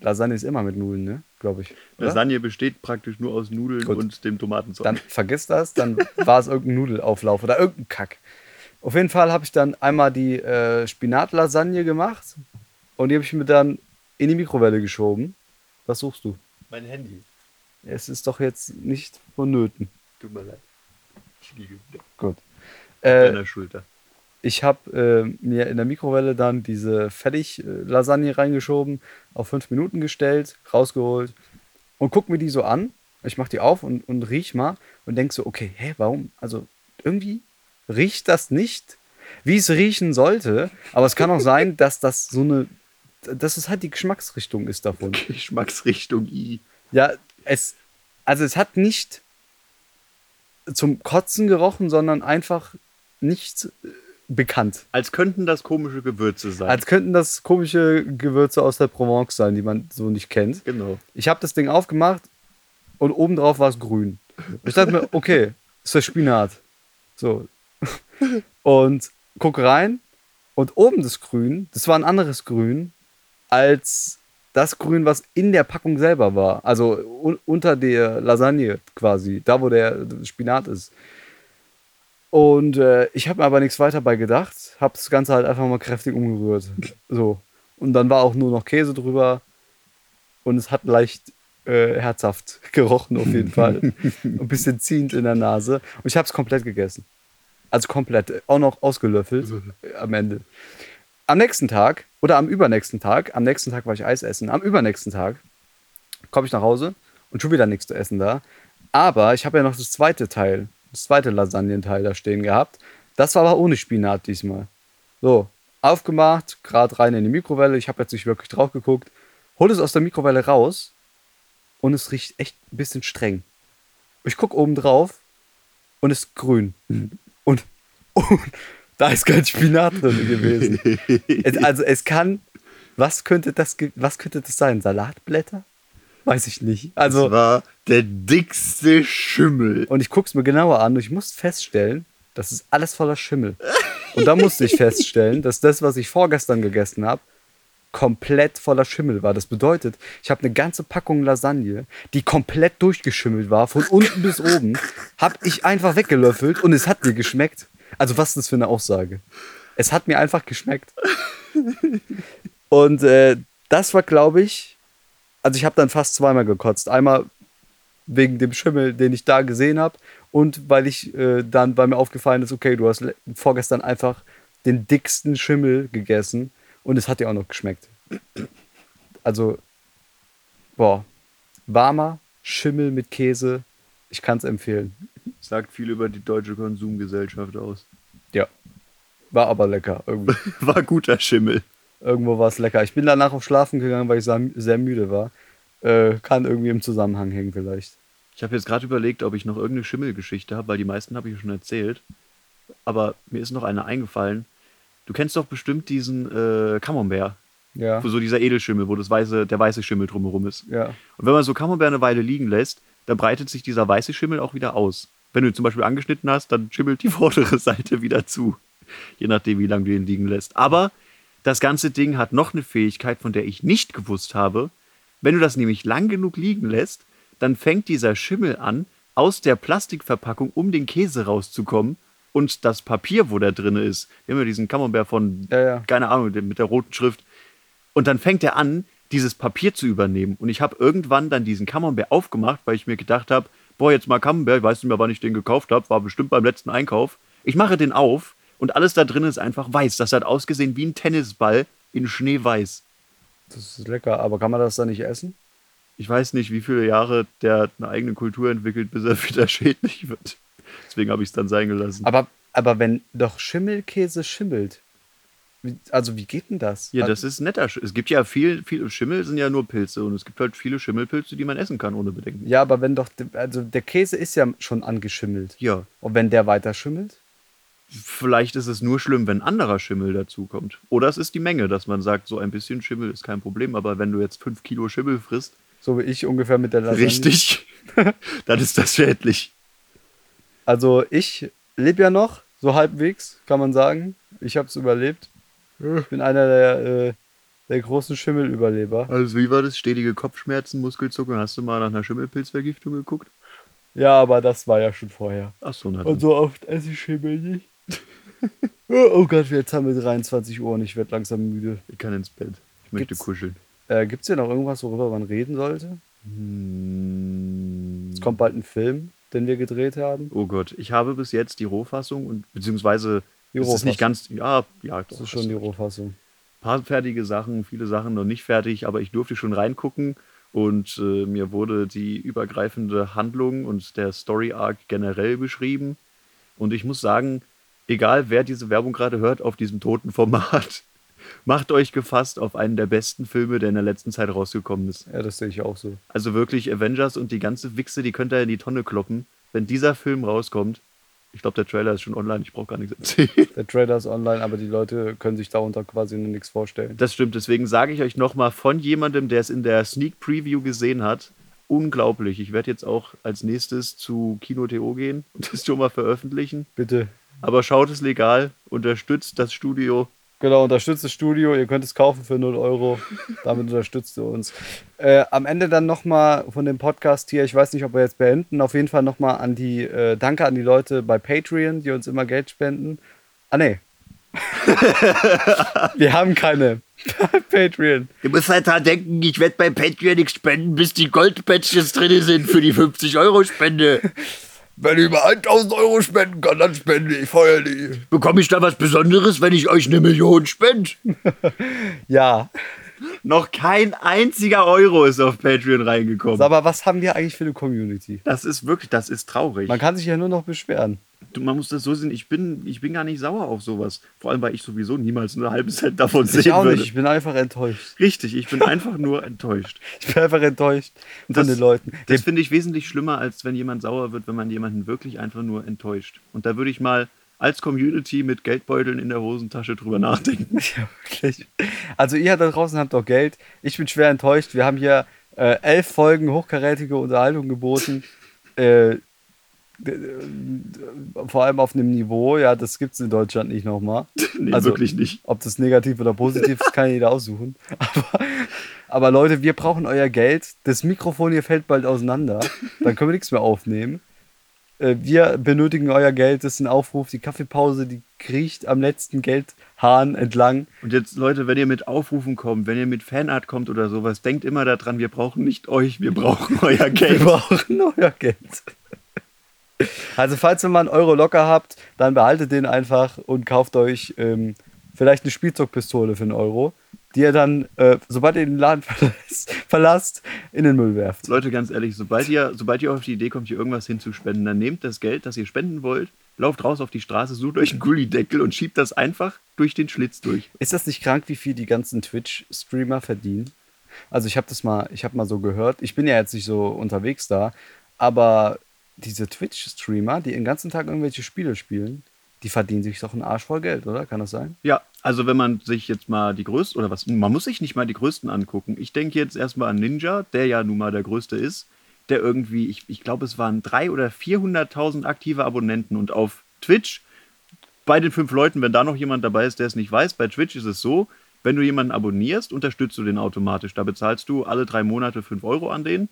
Lasagne ist immer mit Nudeln, ne? Glaube ich. oder? Lasagne besteht praktisch nur aus Nudeln Gut. und dem Tomatenzeug. Dann vergiss das, dann war es irgendein Nudelauflauf oder irgendein Kack. Auf jeden Fall habe ich dann einmal die äh, Spinatlasagne gemacht und die habe ich mir dann in die Mikrowelle geschoben. Was suchst du? mein Handy. Es ist doch jetzt nicht vonnöten. Tut mir leid. Ich liege wieder Gut. Äh, deiner Schulter. Ich habe äh, mir in der Mikrowelle dann diese Fertig-Lasagne reingeschoben, auf fünf Minuten gestellt, rausgeholt und guck mir die so an. Ich mach die auf und, und riech mal und denk so, okay, hä, warum? Also irgendwie riecht das nicht, wie es riechen sollte. Aber es kann auch sein, dass das so eine, dass es halt die Geschmacksrichtung ist davon. Geschmacksrichtung I. Ja, es, also es hat nicht zum Kotzen gerochen, sondern einfach nicht äh, bekannt. Als könnten das komische Gewürze sein. Als könnten das komische Gewürze aus der Provence sein, die man so nicht kennt. genau. Ich habe das Ding aufgemacht und obendrauf war es grün. Ich dachte mir, okay, ist das Spinat. So. Und guck rein und oben das Grün, das war ein anderes Grün als das Grün, was in der Packung selber war. Also un unter der Lasagne quasi, da wo der Spinat ist. Und äh, ich habe mir aber nichts weiter bei gedacht, habe das Ganze halt einfach mal kräftig umgerührt. So. Und dann war auch nur noch Käse drüber und es hat leicht äh, herzhaft gerochen auf jeden Fall. Ein bisschen ziehend in der Nase. Und ich habe es komplett gegessen. Also komplett. äh, Auch noch ausgelöffelt äh, am Ende. Am nächsten Tag oder am übernächsten Tag, am nächsten Tag war ich Eis essen, am übernächsten Tag komme ich nach Hause und schon wieder nichts zu essen da. Aber ich habe ja noch das zweite Teil, das zweite Lasagnenteil da stehen gehabt. Das war aber ohne Spinat diesmal. So, aufgemacht, gerade rein in die Mikrowelle. Ich habe jetzt nicht wirklich drauf geguckt. Hol es aus der Mikrowelle raus und es riecht echt ein bisschen streng. Ich gucke oben drauf und es ist grün. Und, und da ist kein Spinat drin gewesen. Es, also es kann, was könnte das, was könnte das sein? Salatblätter? Weiß ich nicht. Das Also, war der dickste Schimmel. und ich gucke es mir genauer an und ich muss feststellen, das ist alles voller Schimmel. Und da musste ich feststellen, dass das, was ich vorgestern gegessen habe, komplett voller Schimmel war. Das bedeutet, ich habe eine ganze Packung Lasagne, die komplett durchgeschimmelt war, von unten bis oben, habe ich einfach weggelöffelt und es hat mir geschmeckt. Also was ist das für eine Aussage? Es hat mir einfach geschmeckt. Und äh, das war, glaube ich, also ich habe dann fast zweimal gekotzt. Einmal wegen dem Schimmel, den ich da gesehen habe und weil ich äh, dann bei mir aufgefallen ist, okay, du hast vorgestern einfach den dicksten Schimmel gegessen und es hat dir auch noch geschmeckt. Also, boah, warmer Schimmel mit Käse, ich kann es empfehlen. Sagt viel über die deutsche Konsumgesellschaft aus. Ja, war aber lecker. Irgendwie. War guter Schimmel. Irgendwo war es lecker. Ich bin danach auf Schlafen gegangen, weil ich sehr, müde war. Äh, kann irgendwie im Zusammenhang hängen vielleicht. Ich habe jetzt gerade überlegt, ob ich noch irgendeine Schimmelgeschichte habe, weil die meisten habe ich ja schon erzählt. Aber mir ist noch eine eingefallen. Du kennst doch bestimmt diesen äh, Camembert, Ja, wo so dieser Edelschimmel, wo das weiße, der weiße Schimmel drumherum ist. ja. Und wenn man so Camembert eine Weile liegen lässt, dann breitet sich dieser weiße Schimmel auch wieder aus. Wenn du ihn zum Beispiel angeschnitten hast, dann schimmelt die vordere Seite wieder zu. Je nachdem, wie lange du ihn liegen lässt. Aber das ganze Ding hat noch eine Fähigkeit, von der ich nicht gewusst habe. Wenn du das nämlich lang genug liegen lässt, dann fängt dieser Schimmel an, aus der Plastikverpackung, um den Käse rauszukommen. Und das Papier, wo der drin ist, wir haben ja diesen Camembert von, Ja, ja. keine Ahnung, mit der roten Schrift. Und dann fängt er an, dieses Papier zu übernehmen. Und ich habe irgendwann dann diesen Camembert aufgemacht, weil ich mir gedacht habe, boah, jetzt mal Camembert, ich weiß nicht mehr, wann ich den gekauft habe, war bestimmt beim letzten Einkauf. Ich mache den auf und alles da drin ist einfach weiß. Das hat ausgesehen wie ein Tennisball in Schneeweiß. Das ist lecker, aber kann man das dann nicht essen? Ich weiß nicht, wie viele Jahre der eine eigene Kultur entwickelt, bis er wieder schädlich wird. Deswegen habe ich es dann sein gelassen. Aber, aber wenn doch Schimmelkäse schimmelt, also, wie geht denn das? Ja, das ist netter. Es gibt ja viel, viel Schimmel sind ja nur Pilze und es gibt halt viele Schimmelpilze, die man essen kann ohne Bedenken. Ja, aber wenn doch, also der Käse ist ja schon angeschimmelt. Ja, Und wenn der weiter schimmelt? Vielleicht ist es nur schlimm, wenn anderer Schimmel dazukommt. Oder es ist die Menge, dass man sagt, so ein bisschen Schimmel ist kein Problem, aber wenn du jetzt fünf Kilo Schimmel frisst, So wie ich ungefähr mit der Lasagne. richtig, dann ist das schädlich. Also ich lebe ja noch, so halbwegs, kann man sagen. Ich habe es überlebt. Ich bin einer der, äh, der großen Schimmelüberleber. Also wie war das? Stetige Kopfschmerzen, Muskelzucken. Hast du mal nach einer Schimmelpilzvergiftung geguckt? Ja, aber das war ja schon vorher. Achso, na Und dann. so oft esse ich Schimmel nicht. oh oh Gott, jetzt haben wir 23 Uhr und ich werde langsam müde. Ich kann ins Bett. Ich möchte Gibt's- kuscheln. Äh, Gibt es hier noch irgendwas, worüber man reden sollte? Hm. Es kommt bald ein Film, den wir gedreht haben. Oh Gott, ich habe bis jetzt die Rohfassung und beziehungsweise Die es ist nicht Rohfassung. ganz, ja, ja, Das ist schon die Rohfassung. paar fertige Sachen, viele Sachen noch nicht fertig, aber ich durfte schon reingucken und äh, mir wurde die übergreifende Handlung und der Story Arc generell beschrieben. Und ich muss sagen, egal wer diese Werbung gerade hört auf diesem toten Format, macht euch gefasst auf einen der besten Filme, der in der letzten Zeit rausgekommen ist. Ja, das sehe ich auch so. Also wirklich Avengers und die ganze Wichse, die könnt ihr in die Tonne kloppen. Wenn dieser Film rauskommt, ich glaube, der Trailer ist schon online, ich brauche gar nichts erzählen. Der Trailer ist online, aber die Leute können sich darunter quasi nur nichts vorstellen. Das stimmt, deswegen sage ich euch nochmal von jemandem, der es in der Sneak Preview gesehen hat. Unglaublich. Ich werde jetzt auch als nächstes zu Kino.to gehen und das schon mal veröffentlichen. Bitte. Aber schaut es legal, unterstützt das Studio. Genau, unterstützt das Studio. Ihr könnt es kaufen für 0 Euro. Damit unterstützt ihr uns. Äh, am Ende dann nochmal von dem Podcast hier, ich weiß nicht, ob wir jetzt beenden, auf jeden Fall nochmal an die, äh, danke an die Leute bei Patreon, die uns immer Geld spenden. Ah, nee. wir haben keine Patreon. Ihr müsst halt dran denken, ich werde bei Patreon nichts spenden, bis die Goldpatches drin sind für die 50-Euro-Spende. Wenn ich über 1000 Euro spenden kann, dann spende ich Feuer die. Bekomme ich da was Besonderes, wenn ich euch eine Million spende? Ja, Noch kein einziger Euro ist auf Patreon reingekommen. aber was haben wir eigentlich für eine Community? Das ist wirklich, das ist traurig. Man kann sich ja nur noch beschweren. Man muss das so sehen, ich bin, ich bin gar nicht sauer auf sowas. Vor allem, weil ich sowieso niemals eine halbe Cent davon sehen Ich auch würde. nicht, ich bin einfach enttäuscht. Richtig, ich bin einfach nur enttäuscht. Ich bin einfach enttäuscht von Das- den Leuten. Das finde ich wesentlich schlimmer, als wenn jemand sauer wird, wenn man jemanden wirklich einfach nur enttäuscht. Und da würde ich mal als Community mit Geldbeuteln in der Hosentasche drüber nachdenken. Ja, wirklich. Also ihr da draußen habt doch Geld. Ich bin schwer enttäuscht. Wir haben hier äh, elf Folgen hochkarätige Unterhaltung geboten. Äh, vor allem auf einem Niveau, ja, das gibt es in Deutschland nicht nochmal. Nee, Also- wirklich nicht. Ob das negativ oder positiv ist, kann jeder aussuchen. Aber, aber Leute, wir brauchen euer Geld. Das Mikrofon hier fällt bald auseinander. Dann können wir nichts mehr aufnehmen. Äh, Wir benötigen euer Geld. Das ist ein Aufruf. Die Kaffeepause, die kriecht am letzten Geldhahn entlang. Und jetzt, Leute, wenn ihr mit Aufrufen kommt, wenn ihr mit Fanart kommt oder sowas, denkt immer daran, wir brauchen nicht euch, wir brauchen euer Wir Geld. brauchen euer Geld. Also, falls ihr mal einen Euro locker habt, dann behaltet den einfach und kauft euch ähm, vielleicht eine Spielzeugpistole für einen Euro, die ihr dann, äh, sobald ihr den Laden verlasst, verlasst, in den Müll werft. Leute, ganz ehrlich, sobald ihr, sobald ihr auf die Idee kommt, hier irgendwas hinzuspenden, dann nehmt das Geld, das ihr spenden wollt, lauft raus auf die Straße, sucht euch einen Gullideckel und schiebt das einfach durch den Schlitz durch. Ist das nicht krank, wie viel die ganzen Twitch-Streamer verdienen? Also ich habe das mal, ich habe mal so gehört. Ich bin ja jetzt nicht so unterwegs da, aber diese Twitch-Streamer, die den ganzen Tag irgendwelche Spiele spielen, die verdienen sich doch einen Arsch voll Geld, oder? Kann das sein? Ja, also wenn man sich jetzt mal die größten, oder was, man muss sich nicht mal die größten angucken. Ich denke jetzt erstmal an Ninja, der ja nun mal der größte ist, der irgendwie, ich, ich glaube, es waren 300.000 oder 400.000 aktive Abonnenten und auf Twitch, bei den fünf Leuten, wenn da noch jemand dabei ist, der es nicht weiß, bei Twitch ist es so, wenn du jemanden abonnierst, unterstützt du den automatisch. Da bezahlst du alle drei Monate 5 Euro an den.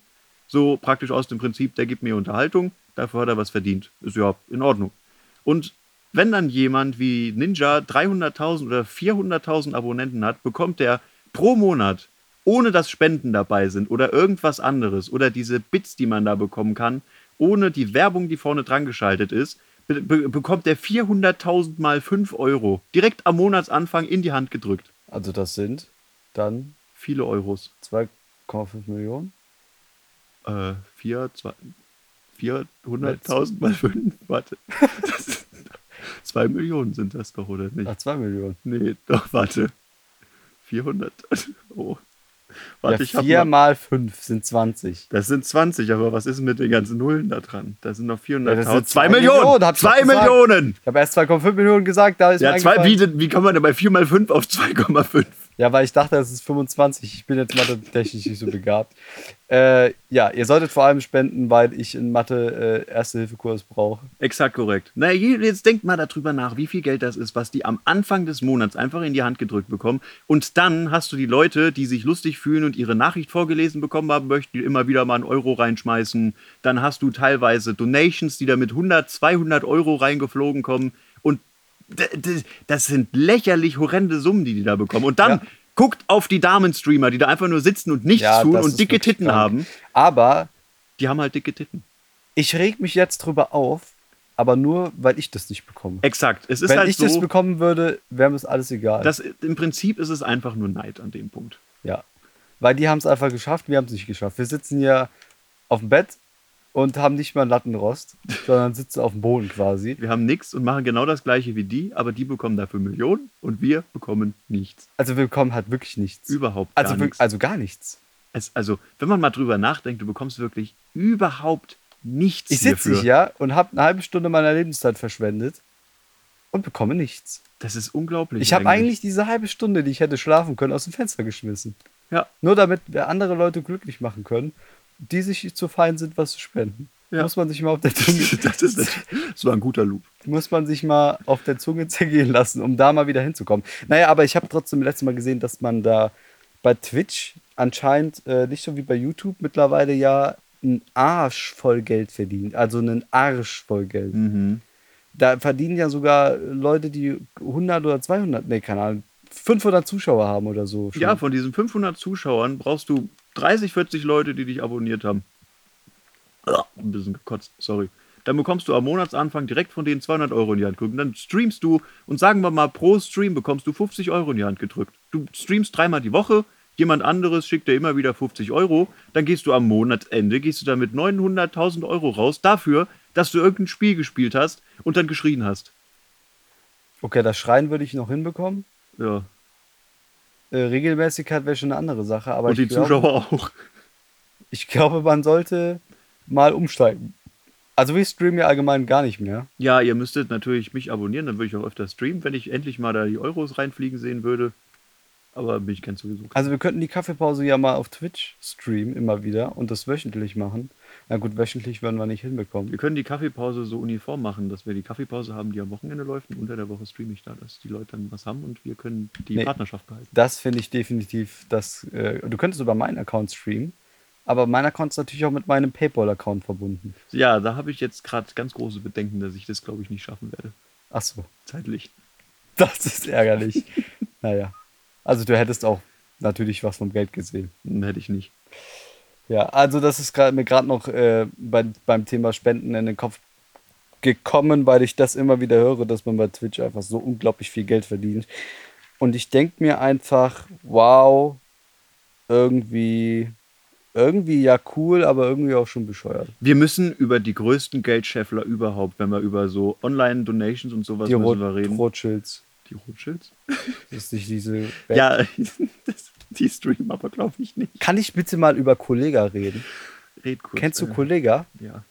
So praktisch aus dem Prinzip, der gibt mir Unterhaltung, dafür hat er was verdient. Ist ja in Ordnung. Und wenn dann jemand wie Ninja 300.000 oder 400.000 Abonnenten hat, bekommt er pro Monat, ohne dass Spenden dabei sind oder irgendwas anderes oder diese Bits, die man da bekommen kann, ohne die Werbung, die vorne dran geschaltet ist, be be bekommt er 400.000 mal 5 Euro direkt am Monatsanfang in die Hand gedrückt. Also das sind dann Viele Euros. 2,5 Millionen. Äh, 4, 2, 400.000 mal 5, warte. Das ist Zwei Millionen sind das doch, oder nicht? Ach, zwei Millionen. Nee, doch, warte. 400. Oh. Warte, ja, ich hab vier mal, mal fünf sind 20. Das sind 20, aber was ist mit den ganzen Nullen da dran? Da sind noch 400.000. Ja, das sind zwei zwei Millionen! Millionen, hab ich. Millionen! Ich habe erst 2,5 Millionen gesagt, da ist Ja, zwei, wie, wie kommt man denn bei 4 mal 5 auf 2,5? Ja, weil ich dachte, es ist 25. Ich bin jetzt mathe-technisch nicht so begabt. Äh, ja, ihr solltet vor allem spenden, weil ich in Mathe äh, Erste-Hilfe-Kurs brauche. Exakt korrekt. Na, je- jetzt denkt mal darüber nach, wie viel Geld das ist, was die am Anfang des Monats einfach in die Hand gedrückt bekommen. Und dann hast du die Leute, die sich lustig fühlen und ihre Nachricht vorgelesen bekommen haben möchten, die immer wieder mal einen Euro reinschmeißen. Dann hast du teilweise Donations, die da mit 100, 200 Euro reingeflogen kommen. Das sind lächerlich horrende Summen, die die da bekommen. Und dann Ja. guckt auf die Damen-Streamer, die da einfach nur sitzen und nichts Ja, tun und dicke Titten krank. haben. Aber Die haben halt dicke Titten. ich reg mich jetzt drüber auf, aber nur, weil ich das nicht bekomme. Exakt. Es ist Wenn halt ich so. das bekommen würde, wäre mir das alles egal. Das, Im Prinzip ist es einfach nur Neid an dem Punkt. ja. Weil die haben es einfach geschafft, wir haben es nicht geschafft. Wir sitzen hier auf dem Bett und haben nicht mal einen Lattenrost, sondern sitzen auf dem Boden quasi. Wir haben nichts und machen genau das gleiche wie die, aber die bekommen dafür Millionen und wir bekommen nichts. Also wir bekommen halt wirklich nichts. Überhaupt gar also, nichts. also gar nichts. Es, also, wenn man mal drüber nachdenkt, du bekommst wirklich überhaupt nichts Ich sitze hier und habe eine halbe Stunde meiner Lebenszeit verschwendet und bekomme nichts. Das ist unglaublich. Ich habe eigentlich diese halbe Stunde, die ich hätte schlafen können, aus dem Fenster geschmissen. Ja, Nur damit wir andere Leute glücklich machen können, die sich zu fein sind, was zu spenden. Ja. Muss man sich mal auf der Zunge, das, ist, das war ein guter Loop. muss man sich mal auf der Zunge zergehen lassen, um da mal wieder hinzukommen. Naja, aber ich habe trotzdem letztes Mal gesehen, dass man da bei Twitch anscheinend äh, nicht so wie bei YouTube mittlerweile ja einen Arsch voll Geld verdient. Also einen Arsch voll Geld. Mhm. Da verdienen ja sogar Leute, die 100 oder 200, nee, keine Ahnung, 500 Zuschauer haben oder so. schon. Ja, von diesen 500 Zuschauern brauchst du 30, 40 Leute, die dich abonniert haben. Ein bisschen gekotzt, sorry. Dann bekommst du am Monatsanfang direkt von denen 200 Euro in die Hand gedrückt. Dann streamst du und sagen wir mal, pro Stream bekommst du 50 Euro in die Hand gedrückt. Du streamst dreimal die Woche, jemand anderes schickt dir immer wieder 50 Euro. Dann gehst du am Monatsende, gehst du da mit 900.000 Euro raus dafür, dass du irgendein Spiel gespielt hast und dann geschrien hast. Okay, das Schreien würde ich noch hinbekommen. Ja. Äh, Regelmäßigkeit wäre schon eine andere Sache, aber und die ich, glaube, Zuschauer auch. ich glaube, man sollte mal umsteigen. Also wir streamen ja allgemein gar nicht mehr. Ja, ihr müsstet natürlich mich abonnieren, dann würde ich auch öfter streamen, wenn ich endlich mal da die Euros reinfliegen sehen würde. Aber bin ich ganz sowieso. Also wir könnten die Kaffeepause ja mal auf Twitch streamen, immer wieder, und das wöchentlich machen. Na gut, wöchentlich werden wir nicht hinbekommen. Wir können die Kaffeepause so uniform machen, dass wir die Kaffeepause haben, die am Wochenende läuft und unter der Woche streame ich da, dass die Leute dann was haben und wir können die Nee. Partnerschaft behalten. Das finde ich definitiv, das, äh, du könntest über meinen Account streamen, aber mein Account ist natürlich auch mit meinem Paypal-Account verbunden. Ja, da habe ich jetzt gerade ganz große Bedenken, dass ich das, glaube ich, nicht schaffen werde. Ach so, Zeitlich. das ist ärgerlich. naja, also du hättest auch natürlich was vom Geld gesehen. Hm, Hätte ich nicht. Ja, also das ist grad, mir gerade noch äh, bei, beim Thema Spenden in den Kopf gekommen, weil ich das immer wieder höre, dass man bei Twitch einfach so unglaublich viel Geld verdient. Und ich denke mir einfach, wow, irgendwie, irgendwie ja cool, aber irgendwie auch schon bescheuert. Wir müssen über die größten Geldscheffler überhaupt, wenn wir über so Online-Donations und sowas Die müssen Rot wir reden. Rothschilds. die Rothschilds? Das ist nicht diese Ja, das, die streamen aber, glaube ich, nicht. Kann ich bitte mal über Kollega reden? Red kurz. Kennst du äh, Kollega? Ja.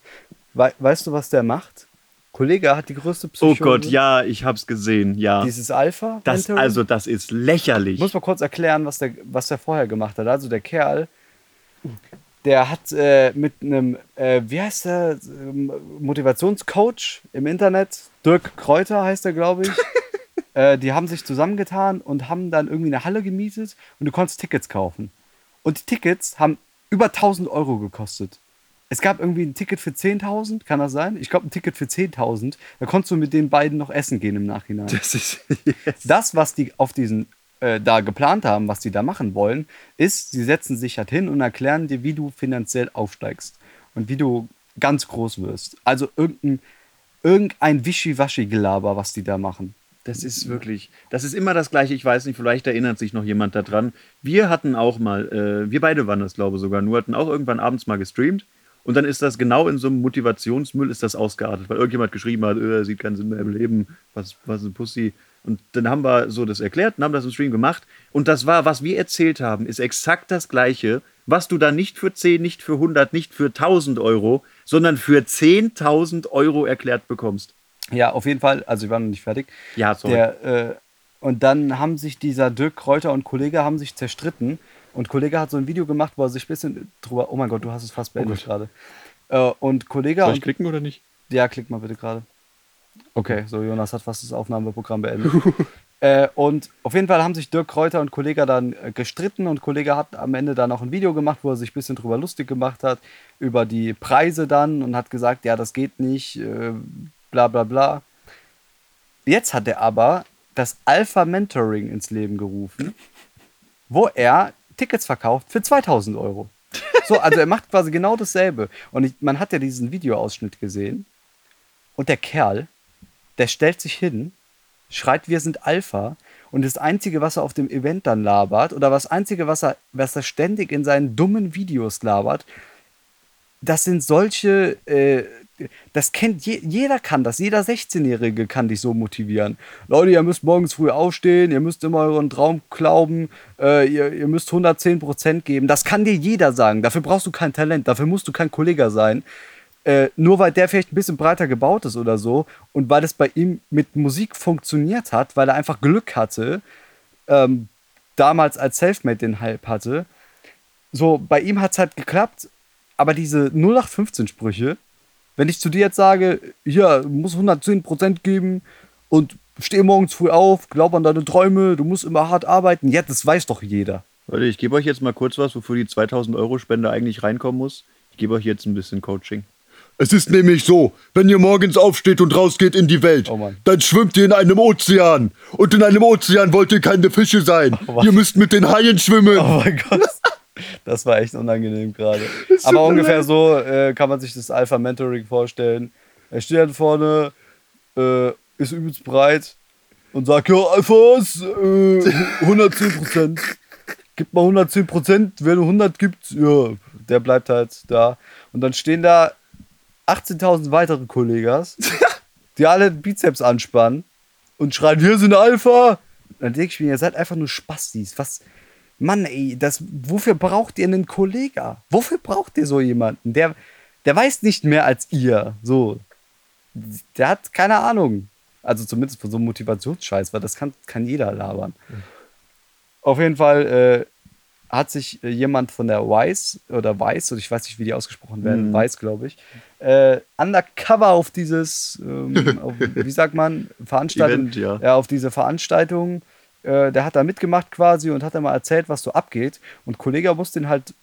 We weißt du, was der macht? Kollega hat die größte Oh Psychose. Gott, ja, ich hab's gesehen, ja. Dieses Alpha. Das, also, das ist lächerlich. Ich muss mal kurz erklären, was der, was der vorher gemacht hat. Also der Kerl, der hat äh, mit einem, äh, wie heißt der, ähm, Motivationscoach im Internet, Dirk Kräuter heißt er, glaube ich. äh, die haben sich zusammengetan und haben dann irgendwie eine Halle gemietet und du konntest Tickets kaufen. Und die Tickets haben über 1000 Euro gekostet. Es gab irgendwie ein Ticket für 10.000, kann das sein? Ich glaube, ein Ticket für 10.000. Da konntest du mit den beiden noch essen gehen im Nachhinein das ist. Yes. das, was die auf diesen äh, da geplant haben, was die da machen wollen, ist, sie setzen sich halt hin und erklären dir, wie du finanziell aufsteigst und wie du ganz groß wirst. Also irgendein, irgendein Wischiwaschi-Gelaber, was die da machen. Das ist wirklich, das ist immer das Gleiche. Ich weiß nicht, vielleicht erinnert sich noch jemand daran. Wir hatten auch mal, äh, wir beide waren das, glaube ich sogar, nur hatten auch irgendwann abends mal gestreamt Und dann ist das genau in so einem Motivationsmüll ist das ausgeartet, weil irgendjemand geschrieben hat, er sieht keinen Sinn mehr im Leben, was, was ist ein Pussy. Und dann haben wir so das erklärt und haben das im Stream gemacht. Und das war, was wir erzählt haben, ist exakt das Gleiche, was du da nicht für 10, nicht für 100, nicht für 1000 Euro, sondern für 10.000 Euro erklärt bekommst. Ja, auf jeden Fall. Also, wir waren noch nicht fertig. Ja, sorry. Der, äh, und dann haben sich dieser Dirk Kräuter und Kollege haben sich zerstritten. Und Kollege hat so ein Video gemacht, wo er sich ein bisschen drüber. Oh mein Gott, du hast es fast beendet Gott. gerade. Äh, und Kollege. Soll Und, ich klicken oder nicht? ja, klick mal bitte gerade. Okay, so Jonas hat fast das Aufnahmeprogramm beendet. äh, und auf jeden Fall haben sich Dirk Kräuter und Kollege dann äh, gestritten und Kollege hat am Ende dann auch ein Video gemacht, wo er sich ein bisschen drüber lustig gemacht hat, über die Preise dann und hat gesagt, ja, das geht nicht, äh, bla bla bla. Jetzt hat er aber das Alpha Mentoring ins Leben gerufen, wo er Tickets verkauft für 2000 Euro. So, also er macht quasi genau dasselbe. Und ich, man hat ja diesen Videoausschnitt gesehen. Und der Kerl, der stellt sich hin, schreit, wir sind Alpha. Und das Einzige, was er auf dem Event dann labert, oder das Einzige, was er, was er ständig in seinen dummen Videos labert, das sind solche, äh, das kennt je, jeder kann das, jeder 16-Jährige kann dich so motivieren. Leute, ihr müsst morgens früh aufstehen, ihr müsst immer euren Traum glauben, äh, ihr, ihr müsst 110% geben. Das kann dir jeder sagen. Dafür brauchst du kein Talent, dafür musst du kein Kollege sein. Äh, nur weil der vielleicht ein bisschen breiter gebaut ist oder so und weil es bei ihm mit Musik funktioniert hat, weil er einfach Glück hatte, ähm, damals als Selfmade den Hype hatte. So, bei ihm hat es halt geklappt, aber diese 0815-Sprüche, wenn ich zu dir jetzt sage, hier, du musst 110% geben und steh morgens früh auf, glaub an deine Träume, du musst immer hart arbeiten, ja, das weiß doch jeder. Leute, ich gebe euch jetzt mal kurz was, wofür die 2000 Euro Spende eigentlich reinkommen muss. Ich gebe euch jetzt ein bisschen Coaching. Es ist nämlich so, wenn ihr morgens aufsteht und rausgeht in die Welt, Oh dann schwimmt ihr in einem Ozean. Und in einem Ozean wollt ihr keine Fische sein. Oh ihr müsst mit den Haien schwimmen. Oh mein Gott. Das war echt unangenehm gerade. Aber ungefähr so äh, kann man sich das Alpha Mentoring vorstellen. Er steht halt vorne, äh, ist übelst breit und sagt, ja, Alphas, äh, 110%. Gib mal 110%, wer nur 100 gibt, ja, der bleibt halt da. Und dann stehen da 18.000 weitere Kollegas, die alle den Bizeps anspannen und schreien, wir sind Alpha. Dann denke ich mir, ihr seid einfach nur Spastis. Was, Mann, ey, das, wofür braucht ihr einen Kollega? Wofür braucht ihr so jemanden? Der, der weiß nicht mehr als ihr. So. Der hat keine Ahnung. Also zumindest von so einem Motivationsscheiß, weil das kann, kann jeder labern. Auf jeden Fall äh, hat sich äh, jemand von der Weiß oder Weiß, oder ich weiß nicht, wie die ausgesprochen werden, Weiß, glaube ich, äh, undercover auf dieses, ähm, auf, wie sagt man, Veranstaltung, Event, ja. ja, auf diese Veranstaltung. Äh, der hat da mitgemacht quasi und hat dann mal erzählt, was so abgeht. Und Kollege muss den halt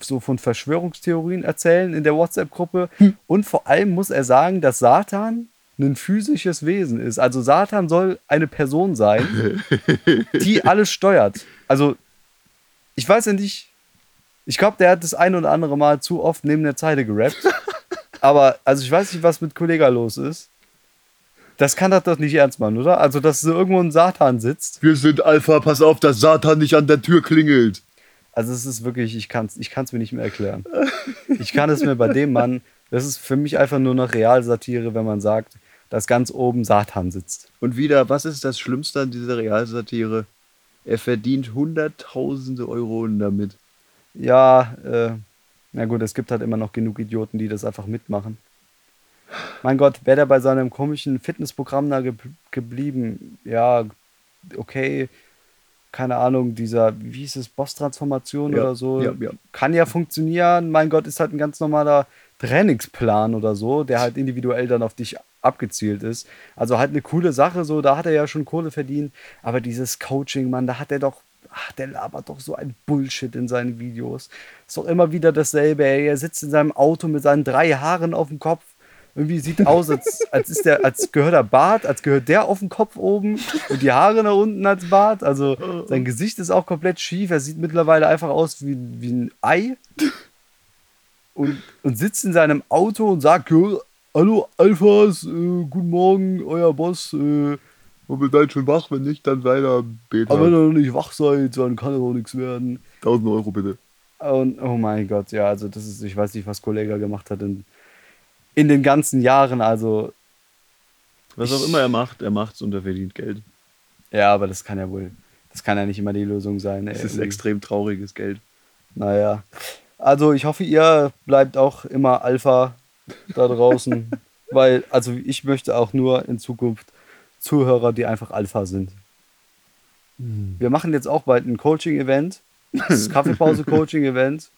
so von Verschwörungstheorien erzählen in der WhatsApp-Gruppe. Und vor allem muss er sagen, dass Satan ein physisches Wesen ist. Also Satan soll eine Person sein, die alles steuert. Also ich weiß ja nicht, ich glaube, der hat das ein oder andere Mal zu oft neben der Zeile gerappt. Aber also ich weiß nicht, was mit Kollega los ist. Das kann das doch nicht ernst machen, oder? Also, dass so irgendwo ein Satan sitzt. Wir sind Alpha, pass auf, dass Satan nicht an der Tür klingelt. Also, es ist wirklich, ich kann es ich kann's mir nicht mehr erklären. Ich kann es mir bei dem Mann, das ist für mich einfach nur noch Realsatire, wenn man sagt, dass ganz oben Satan sitzt. Und wieder, was ist das Schlimmste an dieser Realsatire? Er verdient Hunderttausende Euro damit. Ja, äh, na gut, es gibt halt immer noch genug Idioten, die das einfach mitmachen. Mein Gott, wäre der bei seinem komischen Fitnessprogramm da ge geblieben? Ja, okay, keine Ahnung, dieser, wie hieß es, Boss-Transformation Ja, oder so. ja, ja. Kann ja funktionieren. Mein Gott, ist halt ein ganz normaler Trainingsplan oder so, der halt individuell dann auf dich abgezielt ist. Also halt eine coole Sache, so, da hat er ja schon Kohle verdient. Aber dieses Coaching, Mann, da hat er doch, ach, der labert doch so ein Bullshit in seinen Videos. Ist doch immer wieder dasselbe, ey. Er sitzt in seinem Auto mit seinen drei Haaren auf dem Kopf. Irgendwie sieht aus, als, als ist der, als gehört der Bart, als gehört der auf dem Kopf oben und die Haare nach unten als Bart. Also sein Gesicht ist auch komplett schief. Er sieht mittlerweile einfach aus wie, wie ein Ei. Und, und sitzt in seinem Auto und sagt, "Ja, hallo Alphas, äh, guten Morgen, euer Boss. Äh, Und wir seid schon wach, wenn nicht, dann weiter aber wenn ihr noch nicht wach seid, dann kann es auch nichts werden. 1000 Euro bitte. Und oh mein Gott, ja, also das ist, ich weiß nicht, was Kollega gemacht hat in, in den ganzen Jahren. Also, Was auch immer er macht, er macht's und er verdient Geld. ja, aber das kann ja wohl, das kann ja nicht immer die Lösung sein. Es ist extrem trauriges Geld. Naja. Also ich hoffe, ihr bleibt auch immer Alpha da draußen. weil, also ich möchte auch nur in Zukunft Zuhörer, die einfach Alpha sind. Wir machen jetzt auch bald ein Coaching-Event. Das Kaffeepause-Coaching-Event.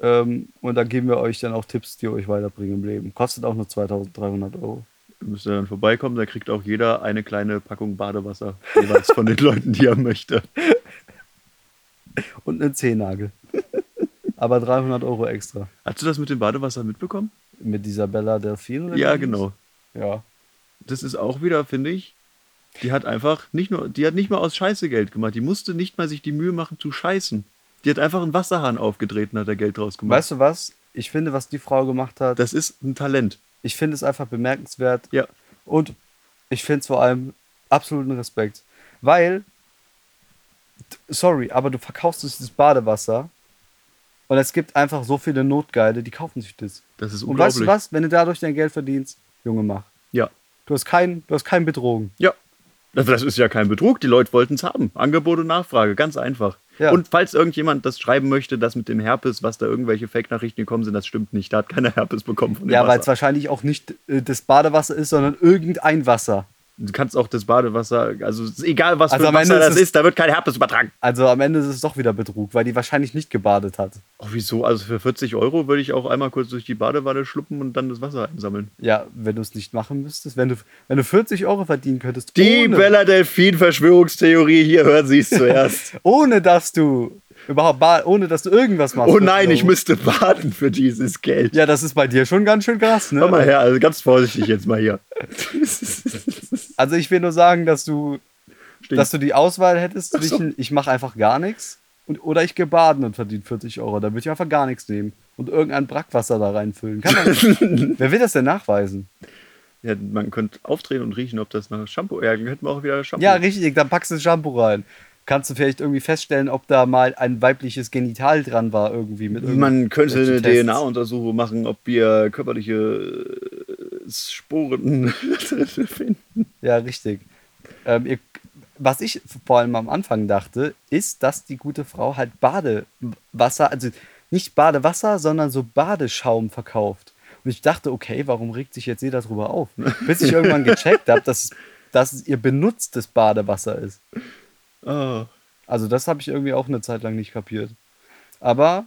Ähm, und da geben wir euch dann auch Tipps, die euch weiterbringen im Leben. Kostet auch nur 2300 Euro. Müsst ihr dann vorbeikommen, da kriegt auch jeder eine kleine Packung Badewasser. Jeweils von den Leuten, die er möchte. Und einen Zehennagel. Aber 300 Euro extra. Hast du das mit dem Badewasser mitbekommen? Mit Isabella Delfin? oder Ja, genau. Ja. Das ist auch wieder, finde ich, die hat einfach nicht nur, die hat nicht mal aus Scheiße Geld gemacht. Die musste nicht mal sich die Mühe machen zu scheißen. Die hat einfach einen Wasserhahn aufgedreht und hat da Geld draus gemacht. Weißt du was? Ich finde, was die Frau gemacht hat, Das ist ein Talent. ich finde es einfach bemerkenswert. Ja. Und ich finde es vor allem absoluten Respekt. Weil, sorry, aber du verkaufst dieses Badewasser und es gibt einfach so viele Notgeile, die kaufen sich das. Das ist Und unglaublich. weißt du was? Wenn du dadurch dein Geld verdienst, Junge, mach. Ja. Du hast keinen, du hast keinen betrogen. Ja. Das, das ist ja kein Betrug. Die Leute wollten es haben. Angebot und Nachfrage, ganz einfach. Ja. Und falls irgendjemand das schreiben möchte, das mit dem Herpes, was da irgendwelche Fake-Nachrichten gekommen sind, das stimmt nicht. Da hat keiner Herpes bekommen von dem Ja, weil es wahrscheinlich auch nicht äh, das Badewasser ist, sondern irgendein Wasser. Du kannst auch das Badewasser, also egal was Also für Ende Wasser das ist, da wird kein Herpes übertragen. Also am Ende ist es doch wieder Betrug, weil die wahrscheinlich nicht gebadet hat. Oh, wieso? Also für 40 Euro würde ich auch einmal kurz durch die Badewanne schluppen und dann das Wasser einsammeln. Ja, wenn du es nicht machen müsstest, wenn du, wenn du 40 Euro verdienen könntest, Die ohne, Bella Delfin-Verschwörungstheorie, hier hören Sie es zuerst. ohne dass du überhaupt, ohne dass du irgendwas machst. oh 40 nein, ich müsste baden für dieses Geld. Ja, das ist bei dir schon ganz schön krass, Komm mal ne? her, also ganz vorsichtig jetzt mal hier. Also ich will nur sagen, dass du, Stinkt. dass du die Auswahl hättest so. zwischen, ich mache einfach gar nichts und, oder ich gehe baden und verdiene 40 Euro. Da würde ich einfach gar nichts nehmen und irgendein Brackwasser da reinfüllen. Kann man, wer will das denn nachweisen? Ja, man könnte aufdrehen und riechen, ob das nach Shampoo. Ja, dann hätten wir auch wieder Shampoo. Ja, richtig, dann packst du Shampoo rein. Kannst du vielleicht irgendwie feststellen, ob da mal ein weibliches Genital dran war irgendwie mit Man könnte eine. DNA-Untersuchung machen, ob wir körperliche äh, Sporen finden. Ja, richtig. Ähm, ihr, was ich vor allem am Anfang dachte, ist, dass die gute Frau halt Badewasser, also nicht Badewasser, sondern so Badeschaum verkauft. Und ich dachte, okay, warum regt sich jetzt jeder drüber auf? Bis ich irgendwann gecheckt habe, dass, es- dass es ihr benutztes Badewasser ist. Ah, Also das habe ich irgendwie auch eine Zeit lang nicht kapiert. Aber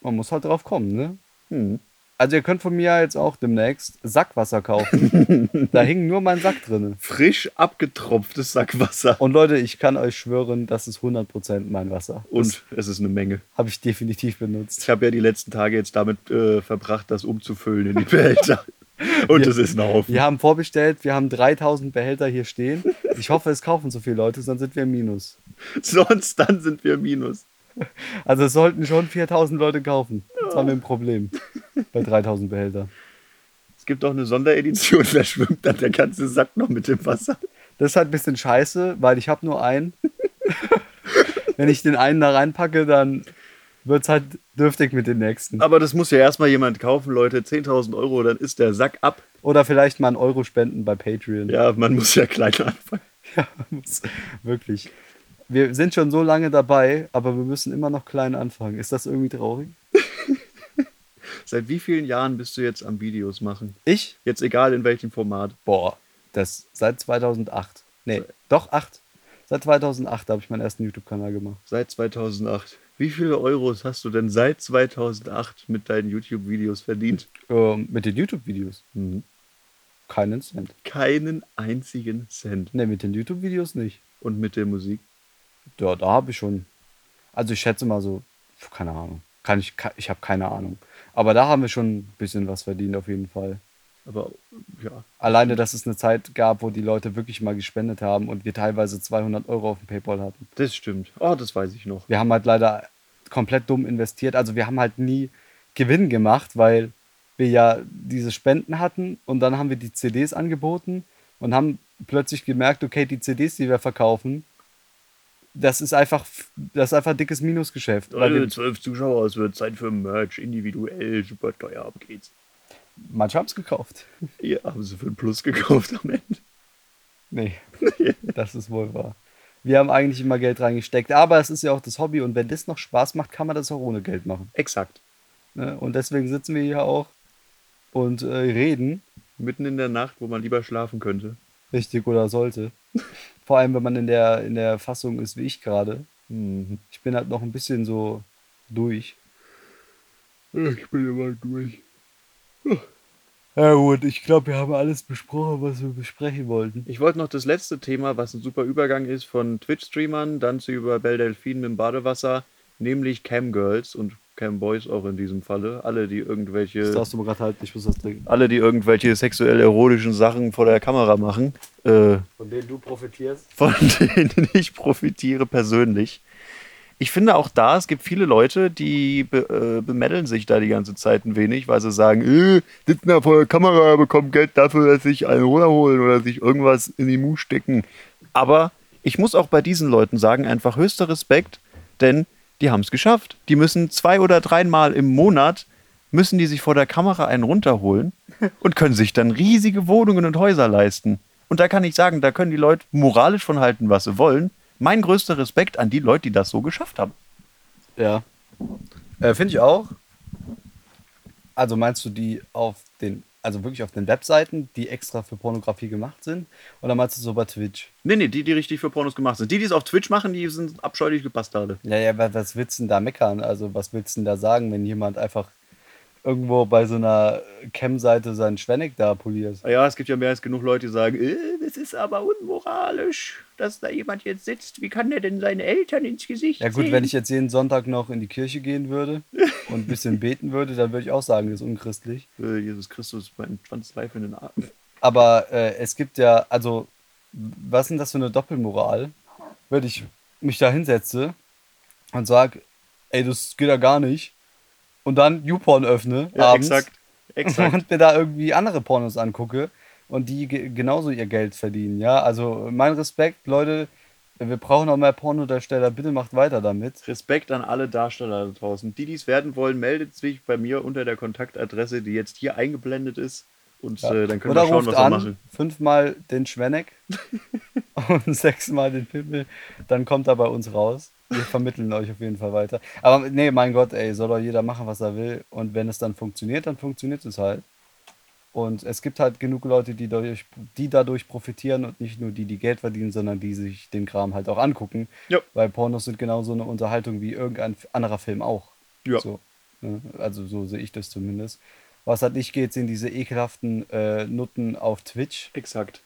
man muss halt drauf kommen, ne? hm. Also ihr könnt von mir jetzt auch demnächst Sackwasser kaufen. da hing nur mein Sack drin. Frisch abgetropftes Sackwasser. Und Leute, ich kann euch schwören, das ist 100% mein Wasser. Und es ist eine Menge. habe ich definitiv benutzt. Ich habe ja die letzten Tage jetzt damit äh, verbracht, das umzufüllen in die Behälter. Und es ist ein Haufen. Wir haben vorbestellt, wir haben 3000 Behälter hier stehen. Ich hoffe, es kaufen so viele Leute, sonst sind wir im Minus. Sonst dann sind wir minus. Also es sollten schon 4000 Leute kaufen. Das haben wir ein Problem bei 3000 Behälter. Es gibt auch eine Sonderedition, da schwimmt dann der ganze Sack noch mit dem Wasser. Das ist halt ein bisschen scheiße, weil ich habe nur einen. Wenn ich den einen da reinpacke, dann wird es halt dürftig mit den nächsten. Aber das muss ja erstmal jemand kaufen, Leute. 10.000 Euro, dann ist der Sack ab. Oder vielleicht mal einen Euro spenden bei Patreon. Ja, man muss ja klein anfangen. Ja, muss- wirklich. Wir sind schon so lange dabei, aber wir müssen immer noch klein anfangen. Ist das irgendwie traurig? Seit wie vielen Jahren bist du jetzt am Videos machen? Ich? Jetzt egal in welchem Format. Boah, das seit 2008. Nee, doch 8. Seit 2008 habe ich meinen ersten YouTube-Kanal gemacht. Seit 2008. Wie viele Euros hast du denn seit 2008 mit deinen YouTube-Videos verdient? Ähm, mit den YouTube-Videos. Mhm. Keinen Cent. Keinen einzigen Cent. Nee, mit den YouTube-Videos nicht. Und mit der Musik? Ja, da habe ich schon. Also ich schätze mal so, keine Ahnung. Kann ich, ka- ich habe keine Ahnung. Aber da haben wir schon ein bisschen was verdient auf jeden Fall. Aber ja, Alleine, dass es eine Zeit gab, wo die Leute wirklich mal gespendet haben und wir teilweise 200 Euro auf dem PayPal hatten. das stimmt. Oh, das weiß ich noch. Wir haben halt leider komplett dumm investiert. Also wir haben halt nie Gewinn gemacht, weil wir ja diese Spenden hatten und dann haben wir die CDs angeboten und haben plötzlich gemerkt, okay, die CDs, die wir verkaufen, das ist einfach, das ist einfach ein dickes Minusgeschäft. Leute, zwölf Zuschauer, es wird Zeit für Merch, individuell, super teuer, ab geht's. manche haben es gekauft. Hier haben sie für ein Plus gekauft am Ende. Nee, das ist wohl wahr. Wir haben eigentlich immer Geld reingesteckt, aber es ist ja auch das Hobby und wenn das noch Spaß macht, kann man das auch ohne Geld machen. Exakt. Ne? Und deswegen sitzen wir hier auch und äh, reden, Mitten in der Nacht, wo man lieber schlafen könnte. Richtig oder sollte. Vor allem, wenn man in der, in der Fassung ist wie ich gerade. Mhm. Ich bin halt noch ein bisschen so durch. Ich bin immer durch. Ja gut, ich glaube, wir haben alles besprochen, was wir besprechen wollten. Ich wollte noch das letzte Thema, was ein super Übergang ist von Twitch-Streamern, dann zu über Belle Delphine mit dem Badewasser, nämlich Camgirls und Camboys auch in diesem Falle. Alle, die Das irgendwelche, darfst du mir gerade halten, ich muss das trinken. alle, die irgendwelche sexuell erotischen Sachen vor der Kamera machen, äh, Von denen du profitierst? von denen ich profitiere persönlich. Ich finde auch da, es gibt viele Leute, die be äh, bemeddeln sich da die ganze Zeit ein wenig, weil sie sagen, äh, sitzen da vor der Kamera, bekommen Geld dafür, dass sich einen runterholen oder sich irgendwas in die Mu stecken. Aber ich muss auch bei diesen Leuten sagen, einfach höchster Respekt, denn die haben es geschafft. Die müssen zwei oder dreimal im Monat müssen die sich vor der Kamera einen runterholen und können sich dann riesige Wohnungen und Häuser leisten. Und da kann ich sagen, da können die Leute moralisch von halten, was sie wollen. Mein größter Respekt an die Leute, die das so geschafft haben. Ja. Äh, Finde ich auch. Also meinst du die auf den, also wirklich auf den Webseiten, die extra für Pornografie gemacht sind? Oder meinst du so bei Twitch? Nee, nee, die, die richtig für Pornos gemacht sind. Die, die es auf Twitch machen, die sind abscheuliche Bastarde. Ja, ja, wa- was willst du denn da meckern? Also, was willst du denn da sagen, wenn jemand einfach irgendwo bei so einer Cam-Seite seinen Schwenneck da poliert? Ja, es gibt ja mehr als genug Leute, die sagen, äh, das ist aber unmoralisch, dass da jemand jetzt sitzt. Wie kann der denn seine Eltern ins Gesicht Ja, gut, sehen? wenn ich jetzt jeden Sonntag noch in die Kirche gehen würde und ein bisschen beten würde, dann würde ich auch sagen, das ist unchristlich. Äh, Jesus Christus, mein Schwanz live in den Arm. Aber äh, es gibt ja, also, was ist denn das für eine Doppelmoral? Wenn ich mich da hinsetze und sage, ey, das geht ja gar nicht. Und dann YouPorn öffne Ja, abends exakt. Exakt. und mir da irgendwie andere Pornos angucke und die ge genauso ihr Geld verdienen. Ja, also mein Respekt, Leute, wir brauchen noch mehr Pornodarsteller, bitte macht weiter damit. Respekt an alle Darsteller da draußen. Die, die es werden wollen, meldet sich bei mir unter der Kontaktadresse, die jetzt hier eingeblendet ist. Und Ja. äh, dann können Oder wir schauen, ruft was wir an, machen. fünfmal den Schwenneck und sechsmal den Pimmel, dann kommt er bei uns raus. Wir vermitteln euch auf jeden Fall weiter. Aber nee, mein Gott, ey, soll doch jeder machen, was er will. Und wenn es dann funktioniert, dann funktioniert es halt. Und es gibt halt genug Leute, die, dadurch, die dadurch profitieren und nicht nur die, die Geld verdienen, sondern die sich den Kram halt auch angucken. Ja. Weil Pornos sind genauso eine Unterhaltung wie irgendein anderer Film auch. Ja. So, ne? Also so sehe ich das zumindest. Was halt nicht geht, sind diese ekelhaften äh, Nutten auf Twitch. Exakt.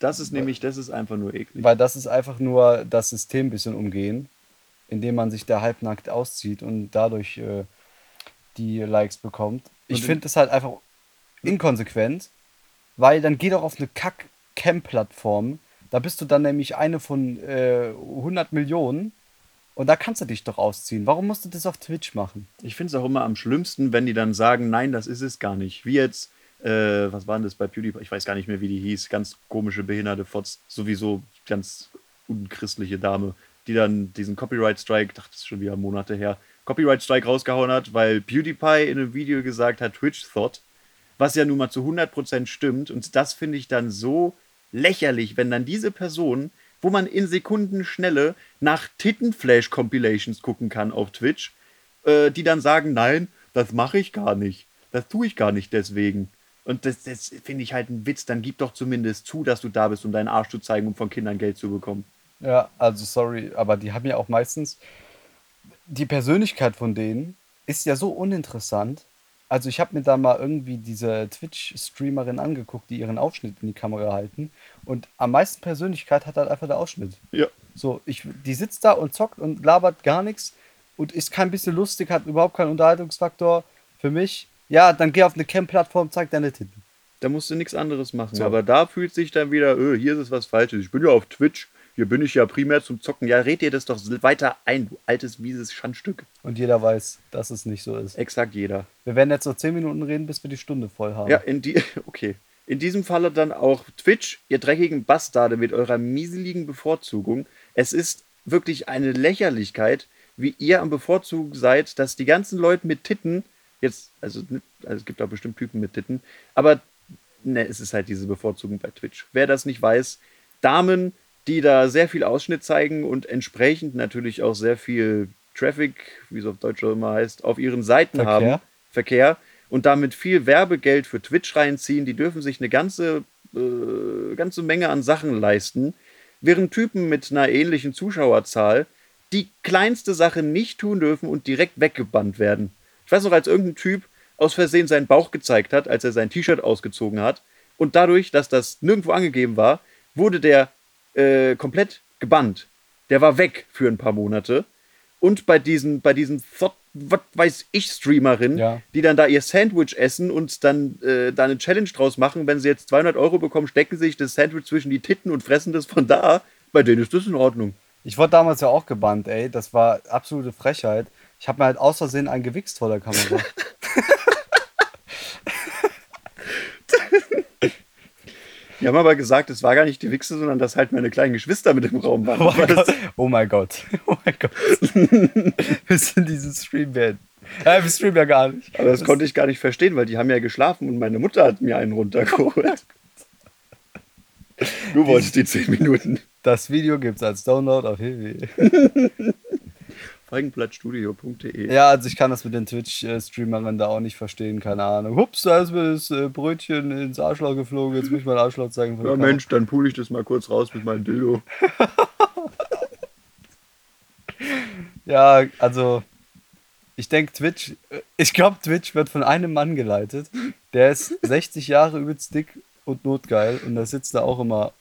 Das ist nämlich, das ist einfach nur eklig. Weil das ist einfach nur das System ein bisschen umgehen, indem man sich da halbnackt auszieht und dadurch äh, die Likes bekommt. Ich finde das halt einfach inkonsequent, weil dann geh doch auf eine Kack-Cam-Plattform. Da bist du dann nämlich eine von äh, 100 Millionen und da kannst du dich doch ausziehen. Warum musst du das auf Twitch machen? Ich finde es auch immer am schlimmsten, wenn die dann sagen, nein, das ist es gar nicht. Wie jetzt, äh, was war denn das bei PewDiePie? Ich weiß gar nicht mehr, wie die hieß. Ganz komische, behinderte Fotz. Sowieso ganz unchristliche Dame, die dann diesen Copyright-Strike, dachte das ist schon wieder Monate her, Copyright-Strike rausgehauen hat, weil PewDiePie in einem Video gesagt hat, Twitch-Thought, was ja nun mal zu 100% stimmt. Und das finde ich dann so lächerlich, wenn dann diese Person, wo man in Sekundenschnelle nach Tittenflash-Compilations gucken kann auf Twitch, äh, die dann sagen, nein, das mache ich gar nicht. Das tue ich gar nicht deswegen. Und das, das finde ich halt ein Witz. Dann gib doch zumindest zu, dass du da bist, um deinen Arsch zu zeigen, um von Kindern Geld zu bekommen. Ja, also sorry, aber die haben ja auch meistens die Persönlichkeit von denen ist ja so uninteressant. Also ich habe mir da mal irgendwie diese Twitch-Streamerin angeguckt, die ihren Aufschnitt in die Kamera halten. Und am meisten Persönlichkeit hat halt einfach der Ausschnitt. Ja. So, ich, die sitzt da und zockt und labert gar nichts und ist kein bisschen lustig, hat überhaupt keinen Unterhaltungsfaktor. Für mich, ja, dann geh auf eine Cam-Plattform, zeig deine Titten. Da musst du nichts anderes machen. So. Aber da fühlt sich dann wieder, öh, hier ist es was Falsches. Ich bin ja auf Twitch. Hier bin ich ja primär zum Zocken. Ja, red dir das doch weiter ein, du altes, mieses Schandstück. Und jeder weiß, dass es nicht so ist. Exakt jeder. Wir werden jetzt noch 10 Minuten reden, bis wir die Stunde voll haben. Ja, in die, okay. In diesem Falle dann auch Twitch, ihr dreckigen Bastarde mit eurer mieseligen Bevorzugung. Es ist wirklich eine Lächerlichkeit, wie ihr am Bevorzugen seid, dass die ganzen Leute mit Titten, jetzt, also, also es gibt auch bestimmt Typen mit Titten, aber ne, es ist halt diese Bevorzugung bei Twitch. Wer das nicht weiß, Damen, die da sehr viel Ausschnitt zeigen und entsprechend natürlich auch sehr viel Traffic, wie es auf Deutsch immer heißt, auf ihren Seiten Verkehr. haben, Verkehr, und damit viel Werbegeld für Twitch reinziehen, die dürfen sich eine ganze, äh, ganze Menge an Sachen leisten, während Typen mit einer ähnlichen Zuschauerzahl die kleinste Sache nicht tun dürfen und direkt weggebannt werden. Ich weiß noch, als irgendein Typ aus Versehen seinen Bauch gezeigt hat, als er sein T-Shirt ausgezogen hat, und dadurch, dass das nirgendwo angegeben war, wurde der äh, komplett gebannt. Der war weg für ein paar Monate. Und bei diesen, bei diesen, was weiß ich, Streamerinnen, Ja. die dann da ihr Sandwich essen und dann äh, da eine Challenge draus machen, wenn sie jetzt 200 Euro bekommen, stecken sie sich das Sandwich zwischen die Titten und fressen das von da. Bei denen ist das in Ordnung. Ich wurde damals ja auch gebannt, ey. Das war absolute Frechheit. Ich habe mir halt aus Versehen einen gewichst vor der Kamera. Die haben aber gesagt, es war gar nicht die Wichse, sondern dass halt meine kleinen Geschwister mit im Raum waren. Oh mein das, Gott. Oh mein Gott. Oh mein Gott. Wir sind diesen Stream beenden. Äh, wir streamen ja gar nicht. aber das konnte ich gar nicht verstehen, weil die haben ja geschlafen und meine Mutter hat mir einen runtergeholt. Du wolltest die 10 Minuten. Das Video gibt's als Download auf www. Feigenblattstudio.de Ja, also ich kann das mit den Twitch-Streamerinnen da auch nicht verstehen, keine Ahnung. Hups, da ist mir das äh, Brötchen ins Arschloch geflogen, jetzt muss ich mein Arschloch zeigen. Ja, Mensch, dann pule ich das mal kurz raus mit meinem Dildo. Ja, also ich denke Twitch, äh, ich glaube Twitch wird von einem Mann geleitet, der ist 60 Jahre übelst dick und notgeil und der sitzt da auch immer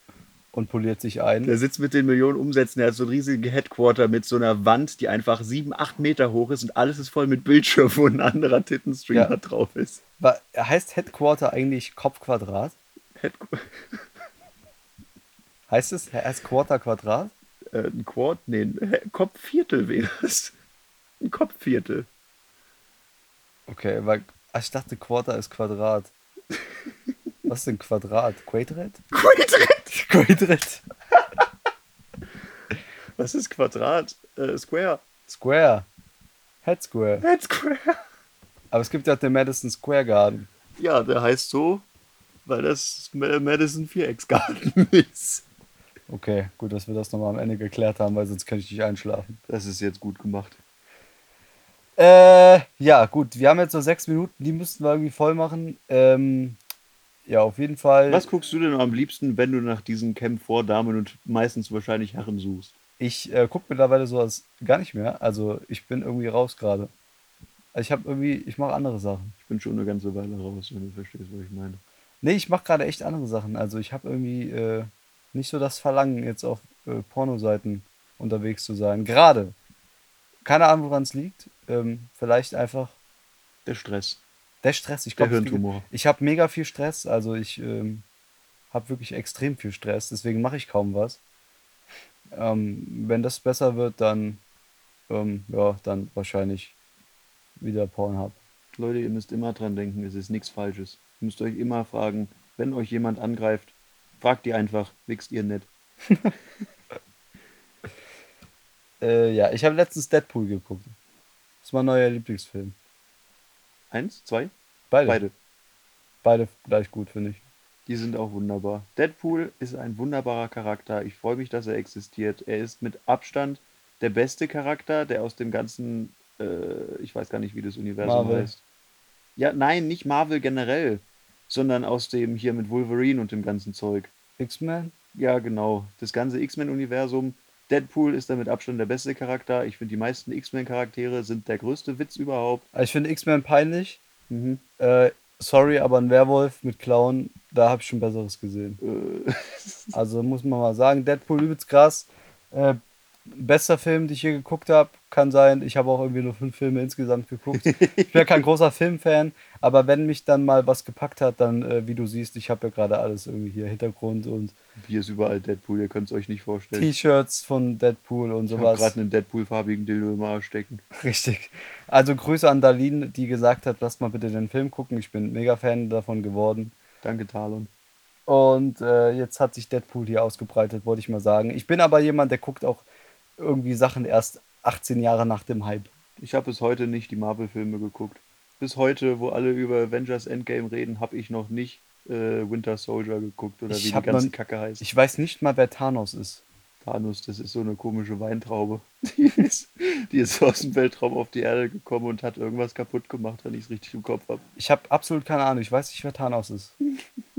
und poliert sich ein. Der sitzt mit den Millionen Umsätzen, der hat so einen riesigen Headquarter mit so einer Wand, die einfach 7, 8 Meter hoch ist und alles ist voll mit Bildschirmen, wo ein anderer Tittenstreamer Ja. drauf ist. Wa- Heißt Headquarter eigentlich Kopfquadrat? Headqu Heißt es heißt Quarter Quadrat? äh, ein Quad? Nee, ein Kopfviertel wäre das. Ein Kopfviertel. Okay, weil ich dachte Quarter ist Quadrat. Was ist denn Quadrat? Quadrat? Quadrat! Quadrat. Was ist Quadrat? Äh, Square. Square. Head Square. Head Square. Aber es gibt ja auch den Madison Square Garden. Ja, der heißt so, weil das Ma- Madison Vierecksgarten ist. Okay, gut, dass wir das nochmal am Ende geklärt haben, weil sonst könnte ich nicht einschlafen. Das ist jetzt gut gemacht. Äh, ja, gut, wir haben jetzt so sechs Minuten, die müssten wir irgendwie voll machen. Ähm, ja, auf jeden Fall. Was guckst du denn am liebsten, wenn du nach diesen Camp vor Damen und meistens wahrscheinlich Herren suchst? Ich äh, gucke mittlerweile sowas gar nicht mehr. Also ich bin irgendwie raus gerade. Also ich habe irgendwie, ich mache andere Sachen. Ich bin schon eine ganze Weile raus, wenn du verstehst, was ich meine. Nee, ich mache gerade echt andere Sachen. Also ich habe irgendwie äh, nicht so das Verlangen, jetzt auf äh, Pornoseiten unterwegs zu sein. Gerade. Keine Ahnung, woran es liegt. Ähm, vielleicht einfach Der Stress. Der Stress. Ich glaube, ich habe mega viel Stress. Also ich ähm, habe wirklich extrem viel Stress. Deswegen mache ich kaum was. Ähm, wenn das besser wird, dann ähm, ja, dann wahrscheinlich wieder Pornhub. Leute, ihr müsst immer dran denken, es ist nichts Falsches. Ihr müsst euch immer fragen, wenn euch jemand angreift, fragt ihr einfach, wichst ihr nicht. Äh, ja, ich habe letztens Deadpool geguckt. Das ist mein neuer Lieblingsfilm. Eins, zwei, Beide. beide. Beide gleich gut, finde ich. Die sind auch wunderbar. Deadpool ist ein wunderbarer Charakter. Ich freue mich, dass er existiert. Er ist mit Abstand der beste Charakter, der aus dem ganzen, äh, ich weiß gar nicht, wie das Universum Marvel. heißt. Ja, nein, nicht Marvel generell, sondern aus dem hier mit Wolverine und dem ganzen Zeug. X-Men? Ja, genau. Das ganze X-Men-Universum. Deadpool ist da mit Abstand der beste Charakter. Ich finde, die meisten X-Men-Charaktere sind der größte Witz überhaupt. Ich finde X-Men peinlich. Mhm. Äh, sorry, aber ein Werwolf mit Clown, da habe ich schon Besseres gesehen. Äh, Also muss man mal sagen, Deadpool übelst krass. Äh, bester Film, den ich je geguckt habe, kann sein. Ich habe auch irgendwie nur fünf Filme insgesamt geguckt. Ich bin ja kein großer Filmfan, aber wenn mich dann mal was gepackt hat, dann, äh, wie du siehst, ich habe ja gerade alles irgendwie hier Hintergrund und hier ist überall Deadpool, ihr könnt es euch nicht vorstellen. T-Shirts von Deadpool und Ich habe sowas. gerade einen Deadpool-farbigen Dildo im Arsch stecken. Richtig. Also Grüße an Darlene, die gesagt hat, lasst mal bitte den Film gucken. Ich bin mega Fan davon geworden. Danke, Talon. Und äh, jetzt hat sich Deadpool hier ausgebreitet, wollte ich mal sagen. Ich bin aber jemand, der guckt auch irgendwie Sachen erst 18 Jahre nach dem Hype. Ich habe bis heute nicht die Marvel-Filme geguckt. Bis heute, wo alle über Avengers Endgame reden, habe ich noch nicht äh, Winter Soldier geguckt oder Ich wie die ganze Kacke heißt. Ich weiß nicht mal, wer Thanos ist. Thanos, das ist so eine komische Weintraube. Die ist, die ist aus dem Weltraum auf die Erde gekommen und hat irgendwas kaputt gemacht, wenn ich es richtig im Kopf habe. Ich habe absolut keine Ahnung. Ich weiß nicht, wer Thanos ist.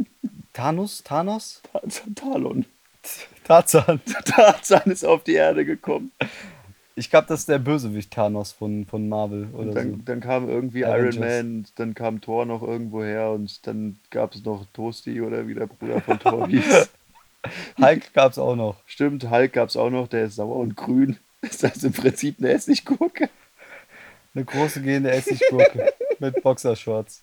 Thanos? Thanos? Talon. Tarzan. Tarzan ist auf die Erde gekommen. Ich glaube, das ist der Bösewicht Thanos von, von Marvel oder Und so. dann, dann kam irgendwie Avengers. Iron Man, und dann kam Thor noch irgendwo her und dann gab es noch Toasty oder wie der Bruder von Thor hieß. Hulk gab es auch noch. Stimmt, Hulk gab es auch noch, der ist sauer und grün. Das heißt im Prinzip eine Essiggurke. Eine große gehende Essiggurke mit Boxershorts.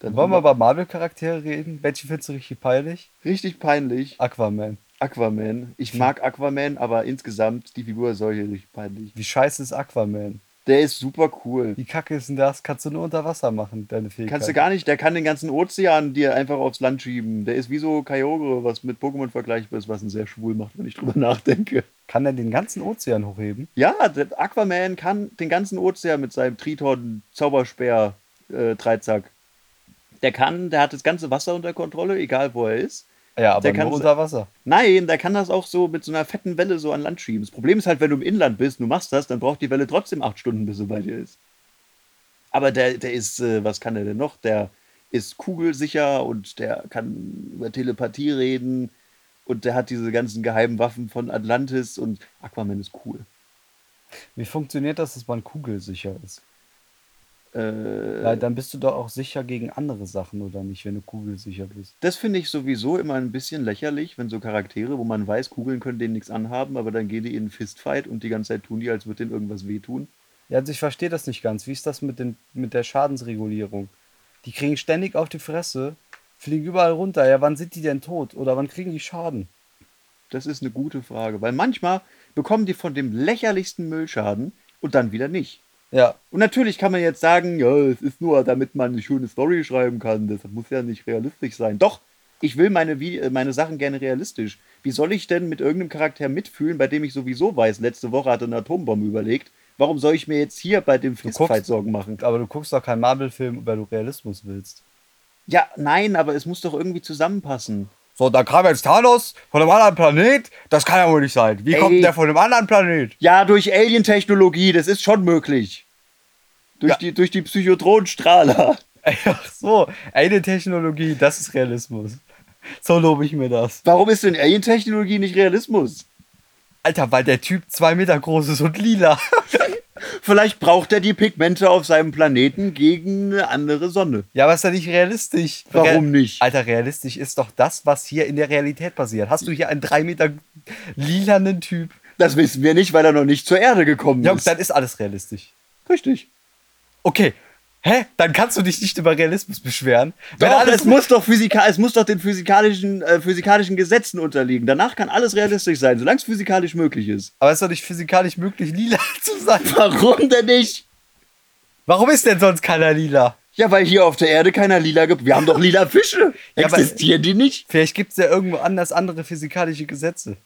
Dann Wollen wir über Marvel-Charaktere reden? Welche findest du richtig peinlich? Richtig peinlich. Aquaman. Aquaman. Ich mag Aquaman, aber insgesamt die Figur als solche richtig peinlich. Wie scheiße ist Aquaman? Der ist super cool. Wie kacke ist denn das? Kannst du nur unter Wasser machen, deine Fähigkeit? Kannst du gar nicht, der kann den ganzen Ozean dir einfach aufs Land schieben. Der ist wie so Kyogre, was mit Pokémon vergleichbar ist, was ihn sehr schwul macht, wenn ich drüber nachdenke. Kann er den ganzen Ozean hochheben? Ja, der Aquaman kann den ganzen Ozean mit seinem Triton Zauberspeer äh, Dreizack. Der kann, der hat das ganze Wasser unter Kontrolle, egal wo er ist. Ja, aber Der kann- unter Wasser. Nein, der kann das auch so mit so einer fetten Welle so an Land schieben. Das Problem ist halt, wenn du im Inland bist, du machst das, dann braucht die Welle trotzdem acht Stunden, bis sie bei dir ist. Aber der, der ist, äh, was kann er denn noch? Der ist kugelsicher und der kann über Telepathie reden und der hat diese ganzen geheimen Waffen von Atlantis und Aquaman ist cool. Wie funktioniert das, dass man kugelsicher ist? Äh, Weil dann bist du doch auch sicher gegen andere Sachen, oder nicht, wenn du kugelsicher bist. Das finde ich sowieso immer ein bisschen lächerlich, wenn so Charaktere, wo man weiß, Kugeln können denen nichts anhaben, aber dann gehen die in einen Fistfight und die ganze Zeit tun die, als würde denen irgendwas wehtun. Ja, also ich verstehe das nicht ganz. Wie ist das mit, den, mit der Schadensregulierung? Die kriegen ständig auf die Fresse, fliegen überall runter. Ja, wann sind die denn tot? Oder wann kriegen die Schaden? Das ist eine gute Frage, weil manchmal bekommen die von dem lächerlichsten Müll Schaden und dann wieder nicht. Ja, Und natürlich kann man jetzt sagen, ja, es ist nur, damit man eine schöne Story schreiben kann. Das muss ja nicht realistisch sein. Doch, ich will meine, meine Sachen gerne realistisch. Wie soll ich denn mit irgendeinem Charakter mitfühlen, bei dem ich sowieso weiß, letzte Woche hat er eine Atombombe überlegt? Warum soll ich mir jetzt hier bei dem Fistfight Sorgen machen? aber du guckst doch keinen Marvel-Film, weil du Realismus willst. Ja, nein, aber es muss doch irgendwie zusammenpassen. So, da kam jetzt Thanos von einem anderen Planet. Das kann ja wohl nicht sein. Wie Ey. kommt denn der von einem anderen Planet? Ja, durch Alien-Technologie, das ist schon möglich. Durch, Ja. die, durch die Psychotronstrahler. Ach so, eine Technologie, das ist Realismus. So lobe ich mir das. Warum ist denn Alien-Technologie nicht Realismus? Alter, weil der Typ zwei Meter groß ist und lila. Vielleicht braucht er die Pigmente auf seinem Planeten gegen eine andere Sonne. Ja, aber ist ja nicht realistisch. Warum nicht? Alter, realistisch ist doch das, was hier in der Realität passiert. Hast du hier einen drei Meter lilanen Typ? Das wissen wir nicht, weil er noch nicht zur Erde gekommen Ja, ist. dann ist alles realistisch. Richtig. Okay. Hä? Dann kannst du dich nicht über Realismus beschweren. Doch, alles es muss doch es muss doch den physikalischen, äh, physikalischen Gesetzen unterliegen. Danach kann alles realistisch sein, solange es physikalisch möglich ist. aber es ist doch nicht physikalisch möglich, lila zu sein. Warum denn nicht? Warum ist denn sonst keiner lila? Ja, weil hier auf der Erde keiner lila gibt. Wir haben doch lila Fische. Ja, aber- Existieren die nicht? Vielleicht gibt es ja irgendwo anders andere physikalische Gesetze.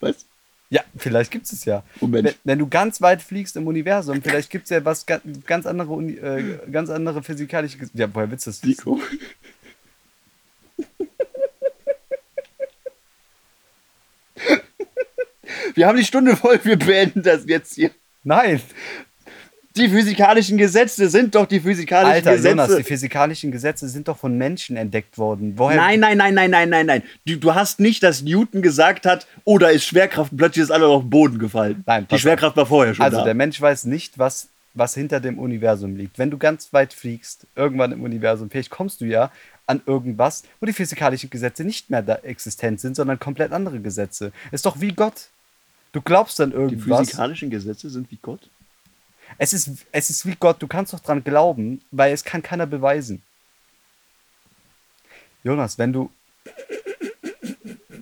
Was? Ja, vielleicht gibt es ja. Moment. Wenn, wenn du ganz weit fliegst im Universum, vielleicht gibt es ja was ga- ganz andere, Uni, äh, ganz andere physikalische. Ja, woher willst du das? Nico. Wir haben die Stunde voll, wir beenden das jetzt hier. Nein. Die physikalischen Gesetze sind doch die physikalischen Alter, Gesetze. Jonas, die physikalischen Gesetze sind doch von Menschen entdeckt worden. Woher? Nein, nein, nein, nein, nein, nein, nein. Du, du hast nicht, dass Newton gesagt hat, oh, da ist Schwerkraft und plötzlich ist alles auf den Boden gefallen. Nein, die. Schwerkraft war vorher schon Also da. der Mensch weiß nicht, was, was hinter dem Universum liegt. Wenn du ganz weit fliegst, irgendwann im Universum, vielleicht kommst du ja an irgendwas, wo die physikalischen Gesetze nicht mehr da existent sind, sondern komplett andere Gesetze. Ist doch wie Gott. Du glaubst an die irgendwas. physikalischen Gesetze sind wie Gott. Es ist, es ist wie Gott, du kannst doch dran glauben, weil es kann keiner beweisen. Jonas, wenn du.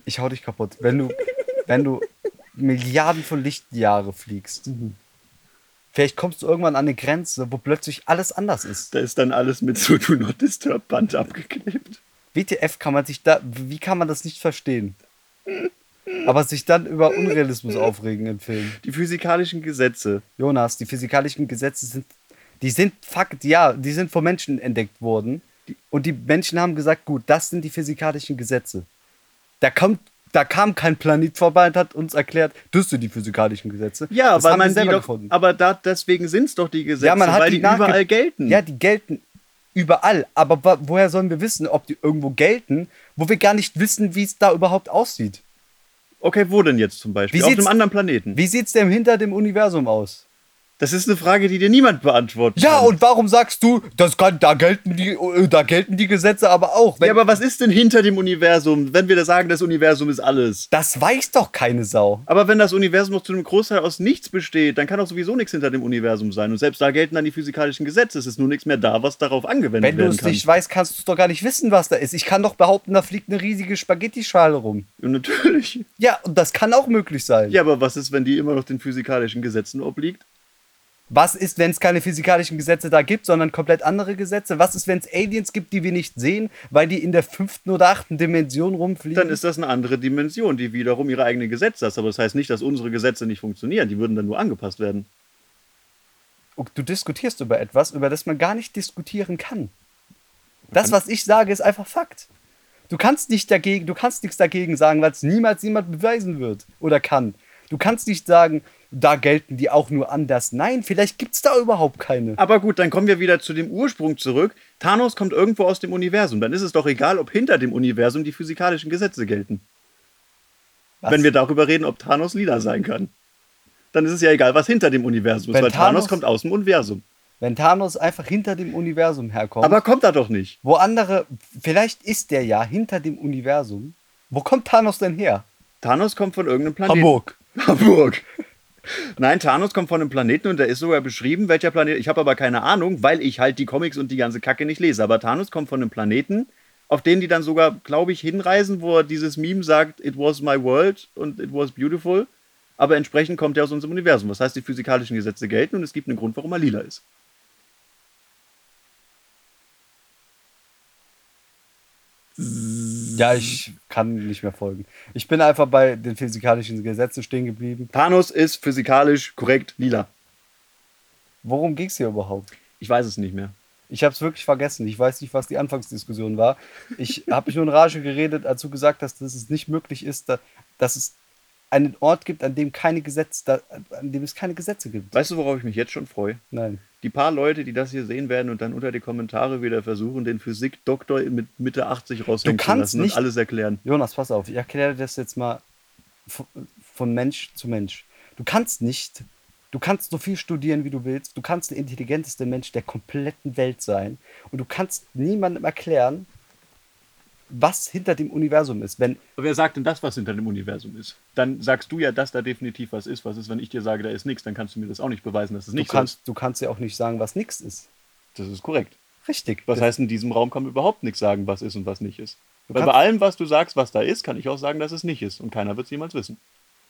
Ich hau dich kaputt. Wenn du, wenn du Milliarden von Lichtjahre fliegst, vielleicht kommst du irgendwann an eine Grenze, wo plötzlich alles anders ist. Da ist dann alles mit so Do Not Disturb Band abgeklebt. WTF kann man sich da. Wie kann man das nicht verstehen? Aber sich dann über Unrealismus aufregen im Film. Die physikalischen Gesetze. Jonas, die physikalischen Gesetze sind, die sind Fakt, ja, die sind von Menschen entdeckt worden. Und die Menschen haben gesagt, gut, das sind die physikalischen Gesetze. Da kommt, da kam kein Planet vorbei und hat uns erklärt, das sind die physikalischen Gesetze. Ja, das weil haben man selber doch, gefunden. aber da, deswegen sind es doch die Gesetze, Ja, man hat weil die die, überall gelten. Ja, die gelten überall. Aber woher sollen wir wissen, ob die irgendwo gelten, wo wir gar nicht wissen, wie es da überhaupt aussieht? Okay, wo denn jetzt zum Beispiel? Wie Auf sieht's- einem anderen Planeten. Wie sieht es denn hinter dem Universum aus? Das ist eine Frage, die dir niemand beantworten Ja, kann. und warum sagst du, das kann, da, gelten die, äh, da gelten die Gesetze aber auch? Ja, aber was ist denn hinter dem Universum, wenn wir da sagen, das Universum ist alles? das weiß doch keine Sau. Aber wenn das Universum noch zu einem Großteil aus nichts besteht, dann kann auch sowieso nichts hinter dem Universum sein. Und selbst da gelten dann die physikalischen Gesetze. Es ist nur nichts mehr da, was darauf angewendet Wenn du es kann. nicht weißt, kannst du es doch gar nicht wissen, was da ist. Ich kann doch behaupten, da fliegt eine riesige Spaghetti-Schale rum. Und natürlich. Ja, und das kann auch möglich sein. Ja, aber was ist, wenn die immer noch den physikalischen Gesetzen obliegt? Was ist, wenn es keine physikalischen Gesetze da gibt, sondern komplett andere Gesetze? Was ist, wenn es Aliens gibt, die wir nicht sehen, weil die in der fünften oder achten Dimension rumfliegen? Dann ist das eine andere Dimension, die wiederum ihre eigenen Gesetze hat. Aber das heißt nicht, dass unsere Gesetze nicht funktionieren. Die würden dann nur angepasst werden. Und du diskutierst über etwas, über das man gar nicht diskutieren kann. Das, was ich sage, ist einfach Fakt. Du kannst nicht dagegen, du kannst nichts dagegen sagen, weil es niemals jemand beweisen wird oder kann. Du kannst nicht sagen, da gelten die auch nur anders. Nein, vielleicht gibt es da überhaupt keine. Aber gut, dann kommen wir wieder zu dem Ursprung zurück. Thanos kommt irgendwo aus dem Universum. Dann ist es doch egal, ob hinter dem Universum die physikalischen Gesetze gelten. Was? Wenn wir darüber reden, ob Thanos lila sein kann. Dann ist es ja egal, was hinter dem Universum ist, weil Thanos, Thanos- kommt aus dem Universum. Wenn Thanos einfach hinter dem Universum herkommt, Aber kommt er doch nicht. wo andere, vielleicht ist der ja hinter dem Universum. Wo kommt Thanos denn her? Thanos kommt von irgendeinem Planeten. Hamburg. Hamburg. Nein, Thanos kommt von einem Planeten und da ist sogar beschrieben, welcher Planet. Ich habe aber keine Ahnung, weil ich halt die Comics und die ganze Kacke nicht lese. Aber Thanos kommt von einem Planeten, auf den die dann sogar, glaube ich, hinreisen, wo er dieses Meme sagt, it was my world und it was beautiful. Aber entsprechend kommt er aus unserem Universum. Das heißt, die physikalischen Gesetze gelten und es gibt einen Grund, warum er lila ist. Ja, ich kann nicht mehr folgen. Ich bin einfach bei den physikalischen Gesetzen stehen geblieben. Thanos ist physikalisch korrekt lila. Worum ging es hier überhaupt? Ich weiß es nicht mehr. Ich habe es wirklich vergessen. Ich weiß nicht, was die Anfangsdiskussion war. Ich habe mich nur in Rage geredet, als du gesagt hast, dass es nicht möglich ist, da, dass es einen Ort gibt, an dem keine Gesetze, an dem es keine Gesetze gibt. Weißt du, worauf ich mich jetzt schon freue? Nein. Die paar Leute, die das hier sehen werden und dann unter die Kommentare wieder versuchen, den Physikdoktor mit Mitte 80 raushängen Du zu lassen nicht- und alles erklären. Jonas, pass auf, ich erkläre das jetzt mal von Mensch zu Mensch. Du kannst nicht, du kannst so viel studieren, wie du willst. Du kannst der intelligenteste Mensch der kompletten Welt sein. Und du kannst niemandem erklären, was hinter dem Universum ist. Wenn, Wer sagt denn das, was hinter dem Universum ist? Dann sagst du ja, dass da definitiv was ist. Was ist, wenn ich dir sage, da ist nichts? Dann kannst du mir das auch nicht beweisen, dass es du, nicht so kannst, du kannst ja auch nicht sagen, was nichts ist. ist. Das ist korrekt. Richtig. Was Das- heißt, in diesem Raum kann man überhaupt nichts sagen, was ist und was nicht ist. Du Weil bei allem, was du sagst, was da ist, kann ich auch sagen, dass es nicht ist. Und keiner wird es jemals wissen.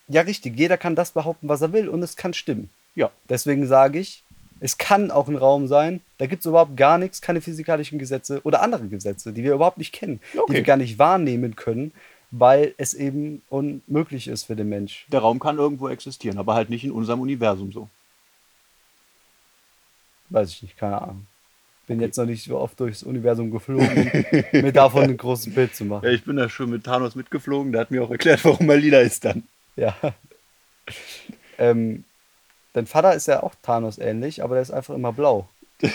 Ja, richtig. Jeder kann das behaupten, was er will und es kann stimmen. Ja. Deswegen sage ich, es kann auch ein Raum sein, da gibt es überhaupt gar nichts, keine physikalischen Gesetze oder andere Gesetze, die wir überhaupt nicht kennen, die Okay. wir gar nicht wahrnehmen können, weil es eben unmöglich ist für den Mensch. Der Raum kann irgendwo existieren, aber halt nicht in unserem Universum so. Weiß ich nicht, keine Ahnung. Bin jetzt noch nicht so oft durchs Universum geflogen, um mir davon ein großes Bild zu machen. Ja, ich bin da schon mit Thanos mitgeflogen. Der hat mir auch erklärt, warum er lila ist dann. Ja. ähm, dein Vater ist ja auch Thanos ähnlich, aber der ist einfach immer blau.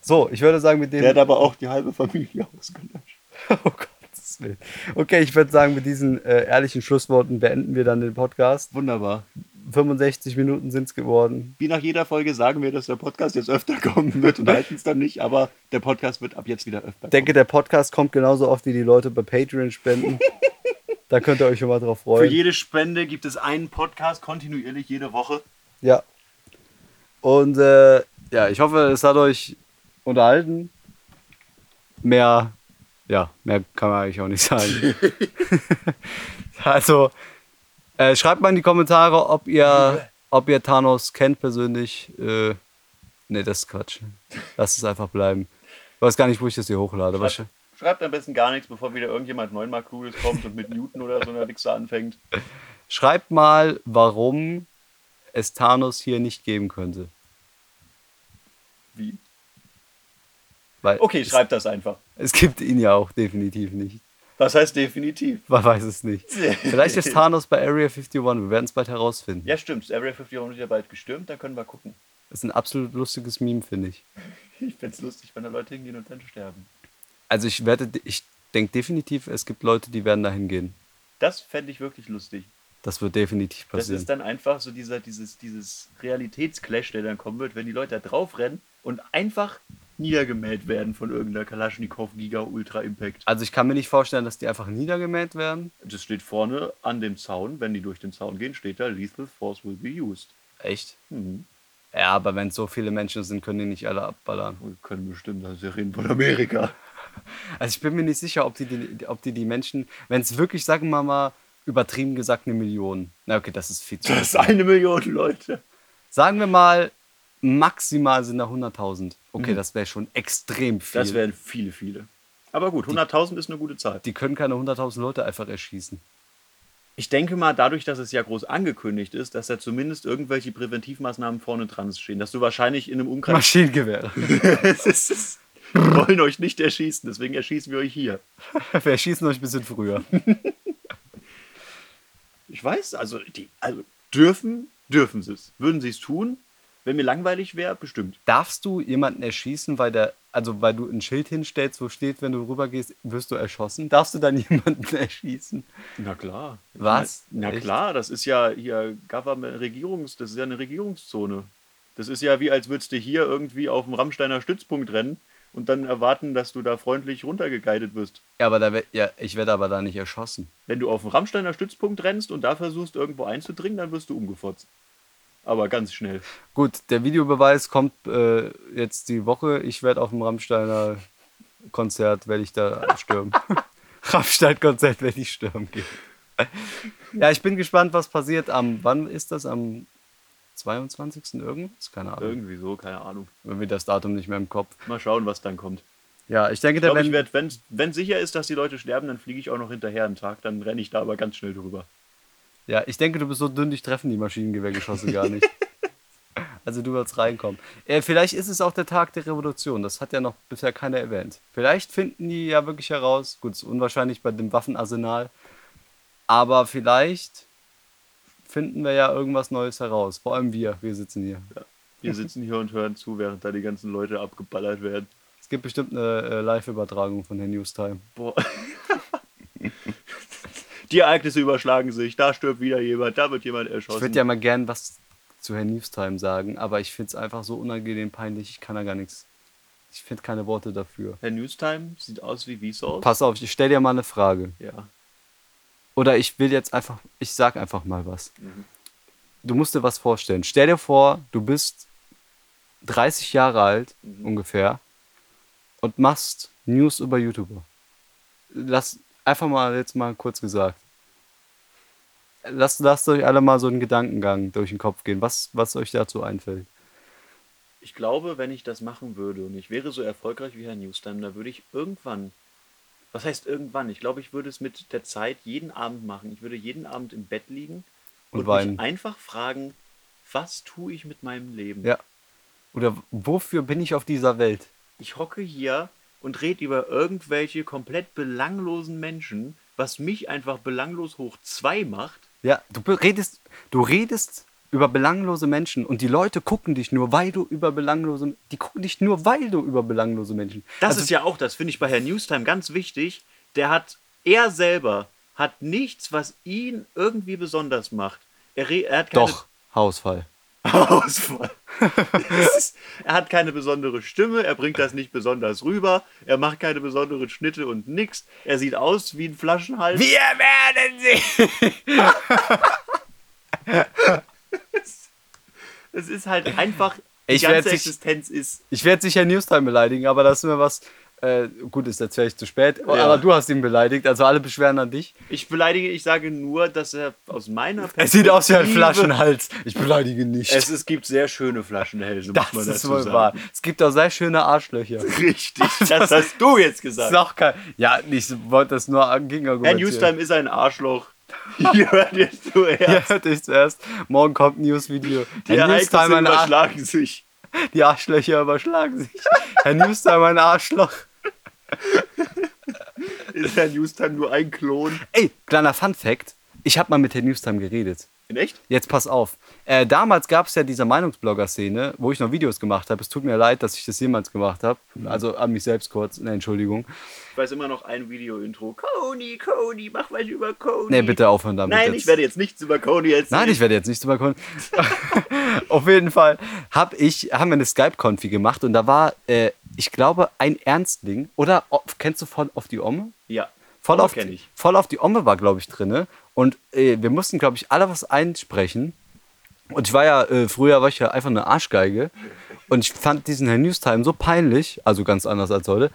so, ich würde sagen, mit dem. Der hat aber auch die halbe Familie ausgelöscht. oh Gottes Willen. Okay, ich würde sagen, mit diesen äh, ehrlichen Schlussworten beenden wir dann den Podcast. Wunderbar. 65 Minuten sind es geworden. Wie nach jeder Folge sagen wir, dass der Podcast jetzt öfter kommen wird und halten es dann nicht, aber der Podcast wird ab jetzt wieder öfter Ich denke, der Podcast kommt genauso oft, wie die Leute bei Patreon spenden. Da könnt ihr euch schon mal drauf kommen. Für freuen. jede Spende gibt es einen Podcast kontinuierlich jede Woche. Ja. Und äh, ja, ich hoffe, es hat euch unterhalten. Mehr, ja, mehr kann man eigentlich auch nicht sagen. also, äh, schreibt mal in die Kommentare, ob ihr, ob ihr Thanos kennt persönlich. Äh, ne, das ist Quatsch. Lasst es einfach bleiben. Ich weiß gar nicht, wo ich das hier hochlade. Wahrscheinlich- Schreibt am besten gar nichts, bevor wieder irgendjemand neunmal Kluges kommt und mit Newton oder so einer Wichse anfängt. Schreibt mal, warum es Thanos hier nicht geben könnte. Wie? Weil Okay, es, schreibt das einfach. es gibt ihn ja auch definitiv nicht. Was heißt definitiv? Man weiß es nicht. Vielleicht ist Thanos bei Area 51. Wir werden es bald herausfinden. Ja, stimmt. Area 51 wird ja bald gestürmt, da können wir gucken. Das ist ein absolut lustiges Meme, finde ich. Ich find's lustig, wenn da Leute hingehen und dann sterben. Also ich werde, ich denke definitiv, es gibt Leute, die werden dahin gehen. Das fände ich wirklich lustig. Das wird definitiv Das passieren. ist dann einfach so dieser, dieses, dieses Realitätsclash, der dann kommen wird, wenn die Leute da drauf rennen und einfach niedergemäht werden von irgendeiner Kalaschnikow Giga Ultra Impact. Also ich kann mir nicht vorstellen, dass die einfach niedergemäht werden. Das steht vorne an dem Zaun, wenn die durch den Zaun gehen, steht da Lethal Force will be used. Echt? Mhm. Ja, aber wenn so viele Menschen sind, können die nicht alle abballern. Wir können bestimmt, das ist ja reden von Amerika. Also ich bin mir nicht sicher, ob die die, ob die, die Menschen, wenn es wirklich, sagen wir mal, übertrieben gesagt eine Million. Na okay, das ist viel zu Das ist eine Million Leute. Sagen wir mal, maximal sind da 100.000. Okay, das wäre schon extrem viel. Das wären viele, viele. Aber gut, 100.000 ist eine gute Zahl. die können keine 100.000 Leute einfach erschießen. Ich denke mal, dadurch, dass es ja groß angekündigt ist, dass da zumindest irgendwelche Präventivmaßnahmen vorne dran stehen, dass du wahrscheinlich in einem Umkreis. Maschinengewehre. Wir wollen euch nicht erschießen, deswegen erschießen wir euch hier. Wir erschießen euch ein bisschen früher. Ich weiß, also, die, also dürfen, dürfen sie es. Würden sie es tun? Wenn mir langweilig wäre, bestimmt. Darfst du jemanden erschießen, weil der, also weil du ein Schild hinstellst, wo steht, wenn du rübergehst, wirst du erschossen? Darfst du dann jemanden erschießen? Na klar. Was? Na Echt? klar, das ist ja hier Government, Regierungs, das ist ja eine Regierungszone. Das ist ja wie, als würdest du hier irgendwie auf dem Rammsteiner Stützpunkt rennen und dann erwarten, dass du da freundlich runtergeguidet wirst. Ja, aber da ja, ich werde aber da nicht erschossen. Wenn du auf dem Rammsteiner Stützpunkt rennst und da versuchst, irgendwo einzudringen, dann wirst du umgefotzt. Aber ganz schnell. Gut, der Videobeweis kommt äh, jetzt die Woche. Ich werde auf dem Rammsteiner Konzert, werde ich da stürmen. Rammstein-Konzert werde ich stürmen gehen. Ja, ich bin gespannt, was passiert am, wann ist das? Am 22. irgendwas? Keine Ahnung. Irgendwie so, keine Ahnung. Irgendwie das Datum nicht mehr im Kopf. Mal schauen, was dann kommt. Ja, ich denke, Ich der glaube, ich wenn, werd, wenn, wenn sicher ist, dass die Leute sterben, dann fliege ich auch noch hinterher einen Tag. Dann renne ich da aber ganz schnell drüber. ja, ich denke, du bist so dünn, dich treffen die Maschinengewehrgeschosse gar nicht. Also du wirst reinkommen. Äh, vielleicht ist es auch der Tag der Revolution. Das hat ja noch bisher keiner erwähnt. Vielleicht finden die ja wirklich heraus. Gut, ist unwahrscheinlich bei dem Waffenarsenal. Aber vielleicht finden wir ja irgendwas Neues heraus. Vor allem wir. Wir sitzen hier. Wir sitzen hier und hören zu, während da die ganzen Leute abgeballert werden. Es gibt bestimmt eine äh, Live-Übertragung von der Newstime. Boah. Die Ereignisse überschlagen sich, da stirbt wieder jemand, da wird jemand Ich erschossen. würde ja mal gern was zu Herrn Newstime sagen, aber ich finde es einfach so unangenehm peinlich. Ich kann da gar nichts. Ich finde keine Worte dafür. Herr Newstime sieht aus wie Vsauce. Pass auf, ich stell dir mal eine Frage. Ja. Oder ich will jetzt einfach, ich sag einfach mal was. Du musst dir was vorstellen. Stell dir vor, du bist 30 Jahre alt ungefähr und machst News über YouTuber. Lass einfach mal jetzt mal kurz gesagt. Lasst, lasst euch alle mal so einen Gedankengang durch den Kopf gehen, was, was euch dazu einfällt. Ich glaube, wenn ich das machen würde und ich wäre so erfolgreich wie Herr Newstime, da würde ich irgendwann, was heißt irgendwann? Ich glaube, ich würde es mit der Zeit jeden Abend machen. Ich würde jeden Abend im Bett liegen Und und, mich einfach fragen, was tue ich mit meinem Leben? Ja. Oder wofür bin ich auf dieser Welt? Ich hocke hier und rede über irgendwelche komplett belanglosen Menschen, was mich einfach belanglos hoch zwei macht. Ja, du redest, du redest über belanglose Menschen und die Leute gucken dich nur, weil du über belanglose, die gucken dich nur, weil du über belanglose Menschen. Das Also, ist ja auch, das finde ich bei Herrn Newstime ganz wichtig. Der hat, er selber hat nichts, was ihn irgendwie besonders macht. Er, er hat keine doch Hausfall. Ausfall. Es ist- er hat keine besondere Stimme, er bringt das nicht besonders rüber, er macht keine besonderen Schnitte und nix. Er sieht aus wie ein Flaschenhals. Wir werden sie. Es ist halt einfach, die Ich ganze sich- Existenz ist. Ich werde sicher Newstime beleidigen, aber das ist mir was. Äh, gut, ist jetzt vielleicht zu spät, Ja. aber du hast ihn beleidigt, also alle beschweren an dich. Ich beleidige, ich sage nur, dass er aus meiner Es sieht aus wie ein Perspektive- Flaschenhals. Ich beleidige nicht. Es, es gibt sehr schöne Flaschenhälse, das muss man ist dazu wohl sagen. wahr. Es gibt auch sehr schöne Arschlöcher. Richtig, das hast du jetzt gesagt. Ist auch kein, ja, ich wollte das nur gegen Herr Newstime ist ein Arschloch. Hier hört jetzt zuerst. Ja, dich zuerst. Morgen kommt ein Newsvideo. Die Ereignisse überschlagen sich. die Arschlöcher überschlagen sich. Herr Newstime, ein Arschloch. Ist Herr Newstime nur ein Klon? Ey, kleiner Fun Fact. Ich habe mal mit Herrn Newstime geredet. In echt? Jetzt pass auf. Äh, damals gab es ja diese Meinungsblogger-Szene, wo ich noch Videos gemacht habe. Es tut mir leid, dass ich das jemals gemacht habe. Also an mich selbst kurz. Ne, Entschuldigung. Ich weiß immer noch ein Video-Intro. Coney, Coney, mach was über Coney. Nee, bitte aufhören damit. Nein, jetzt. ich werde jetzt nichts über Coney erzählen. Nein, ich werde jetzt nichts drüber kommen. Auf jeden Fall hab ich, haben wir eine Skype-Konfi gemacht und da war, äh, ich glaube, ein Ernstling. Oder oh, kennst du voll auf die Omme? Ja. Voll auf, voll auf die Omme war, glaube ich, drinne. Und äh, wir mussten, glaube ich, alle was einsprechen. Und ich war ja, äh, früher war ich ja einfach eine Arschgeige. Und ich fand diesen Herrn Newstime so peinlich, also ganz anders als heute.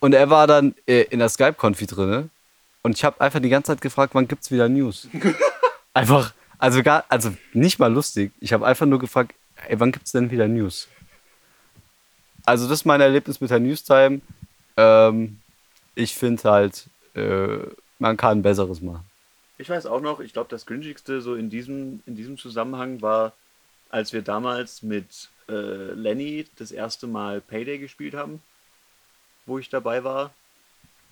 Und er war dann äh, in der Skype-Konfi drinne. Und ich habe einfach die ganze Zeit gefragt, wann gibt's wieder News? einfach, also gar, also nicht mal lustig. Ich habe einfach nur gefragt, ey, wann gibt's denn wieder News? Also das ist mein Erlebnis mit Herrn Newstime. Ähm, ich finde halt, äh, man kann Besseres machen. Ich weiß auch noch, ich glaube, das Cringigste so in diesem, in diesem Zusammenhang war, als wir damals mit äh, Lenny das erste Mal Payday gespielt haben, wo ich dabei war.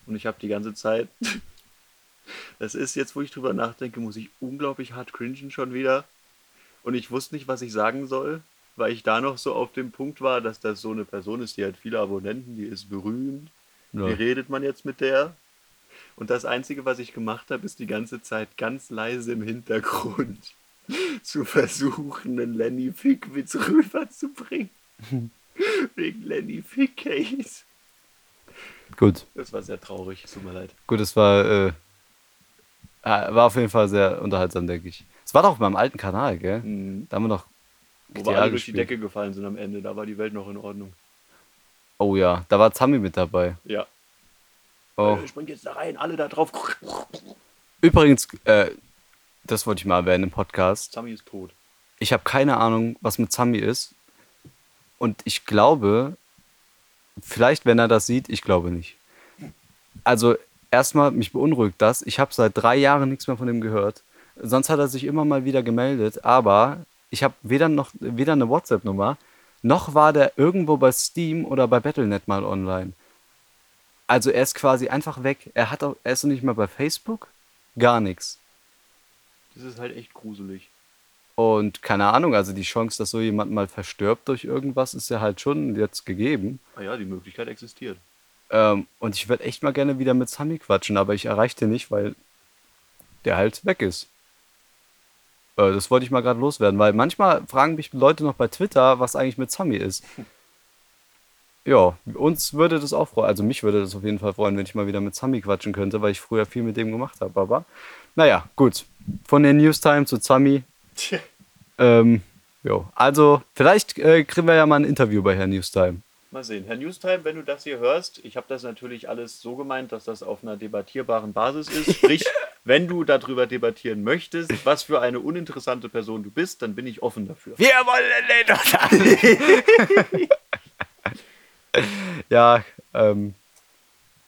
Und ich habe die ganze Zeit, das ist jetzt, wo ich drüber nachdenke, muss ich unglaublich hart cringen schon wieder. Und ich wusste nicht, was ich sagen soll, weil ich da noch so auf dem Punkt war, dass das so eine Person ist, die hat viele Abonnenten, die ist berühmt. Ja. Wie redet man jetzt mit der? Und das Einzige, was ich gemacht habe, ist die ganze Zeit ganz leise im Hintergrund zu versuchen, einen Lenny Fick-Witz rüberzubringen. Wegen Lenny Fick-Case. Gut, Das war sehr traurig, es tut mir leid. gut, es war, äh, äh, war auf jeden Fall sehr unterhaltsam, denke ich. Es war doch meinem alten Kanal, gell? Mhm. Da haben wir noch Wo wir alle durch die. Decke gefallen sind am Ende, da war die Welt noch in Ordnung. Oh ja, da war Zami mit dabei. Ja. Oh. Äh, Springt jetzt da rein, alle da drauf. Übrigens, äh, das wollte ich mal erwähnen im Podcast. Sammy ist tot. Ich habe keine Ahnung, was mit Zami ist. Und ich glaube, vielleicht, wenn er das sieht, ich glaube nicht. Also, erstmal, mich beunruhigt das. Ich habe seit drei Jahren nichts mehr von ihm gehört. Sonst hat er sich immer mal wieder gemeldet, aber ich habe weder noch weder eine WhatsApp-Nummer, noch war der irgendwo bei Steam oder bei Battle.net mal online. Also er ist quasi einfach weg. Er hat auch, er ist noch nicht mal bei Facebook, gar nichts. Das ist halt echt gruselig. Und keine Ahnung, also die Chance, dass so jemand mal verstirbt durch irgendwas, ist ja halt schon jetzt gegeben. Ah ja, die Möglichkeit existiert. Ähm, und ich würde echt mal gerne wieder mit Sammy quatschen, aber ich erreiche den nicht, weil der halt weg ist. Äh, das wollte ich mal gerade loswerden, weil manchmal fragen mich Leute noch bei Twitter, was eigentlich mit Sammy ist. Ja, uns würde das auch freuen. Also mich würde das auf jeden Fall freuen, wenn ich mal wieder mit Sammy quatschen könnte, weil ich früher viel mit dem gemacht habe. Aber naja, gut. Von der Newstime zu Sammy. Ähm, jo. Also, vielleicht äh, kriegen wir ja mal ein Interview bei Herrn Newstime. Mal sehen. Herr Newstime, wenn du das hier hörst, ich habe das natürlich alles so gemeint, dass das auf einer debattierbaren Basis ist. Sprich, wenn du darüber debattieren möchtest, was für eine uninteressante Person du bist, dann bin ich offen dafür. Wir wollen den Ja, ähm,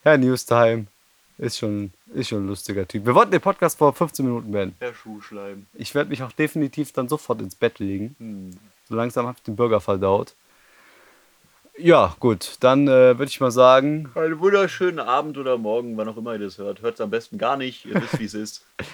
Herr Newstime ist schon, ist schon ein lustiger Typ. Wir wollten den Podcast vor 15 Minuten beenden. Herr Schuhschleim. Ich werde mich auch definitiv dann sofort ins Bett legen. Hm. So langsam habe ich den Burger verdaut. Ja, gut, dann äh, würde ich mal sagen, Einen wunderschönen Abend oder Morgen, wann auch immer ihr das hört. Hört es am besten gar nicht. Ihr wisst, wie es ist.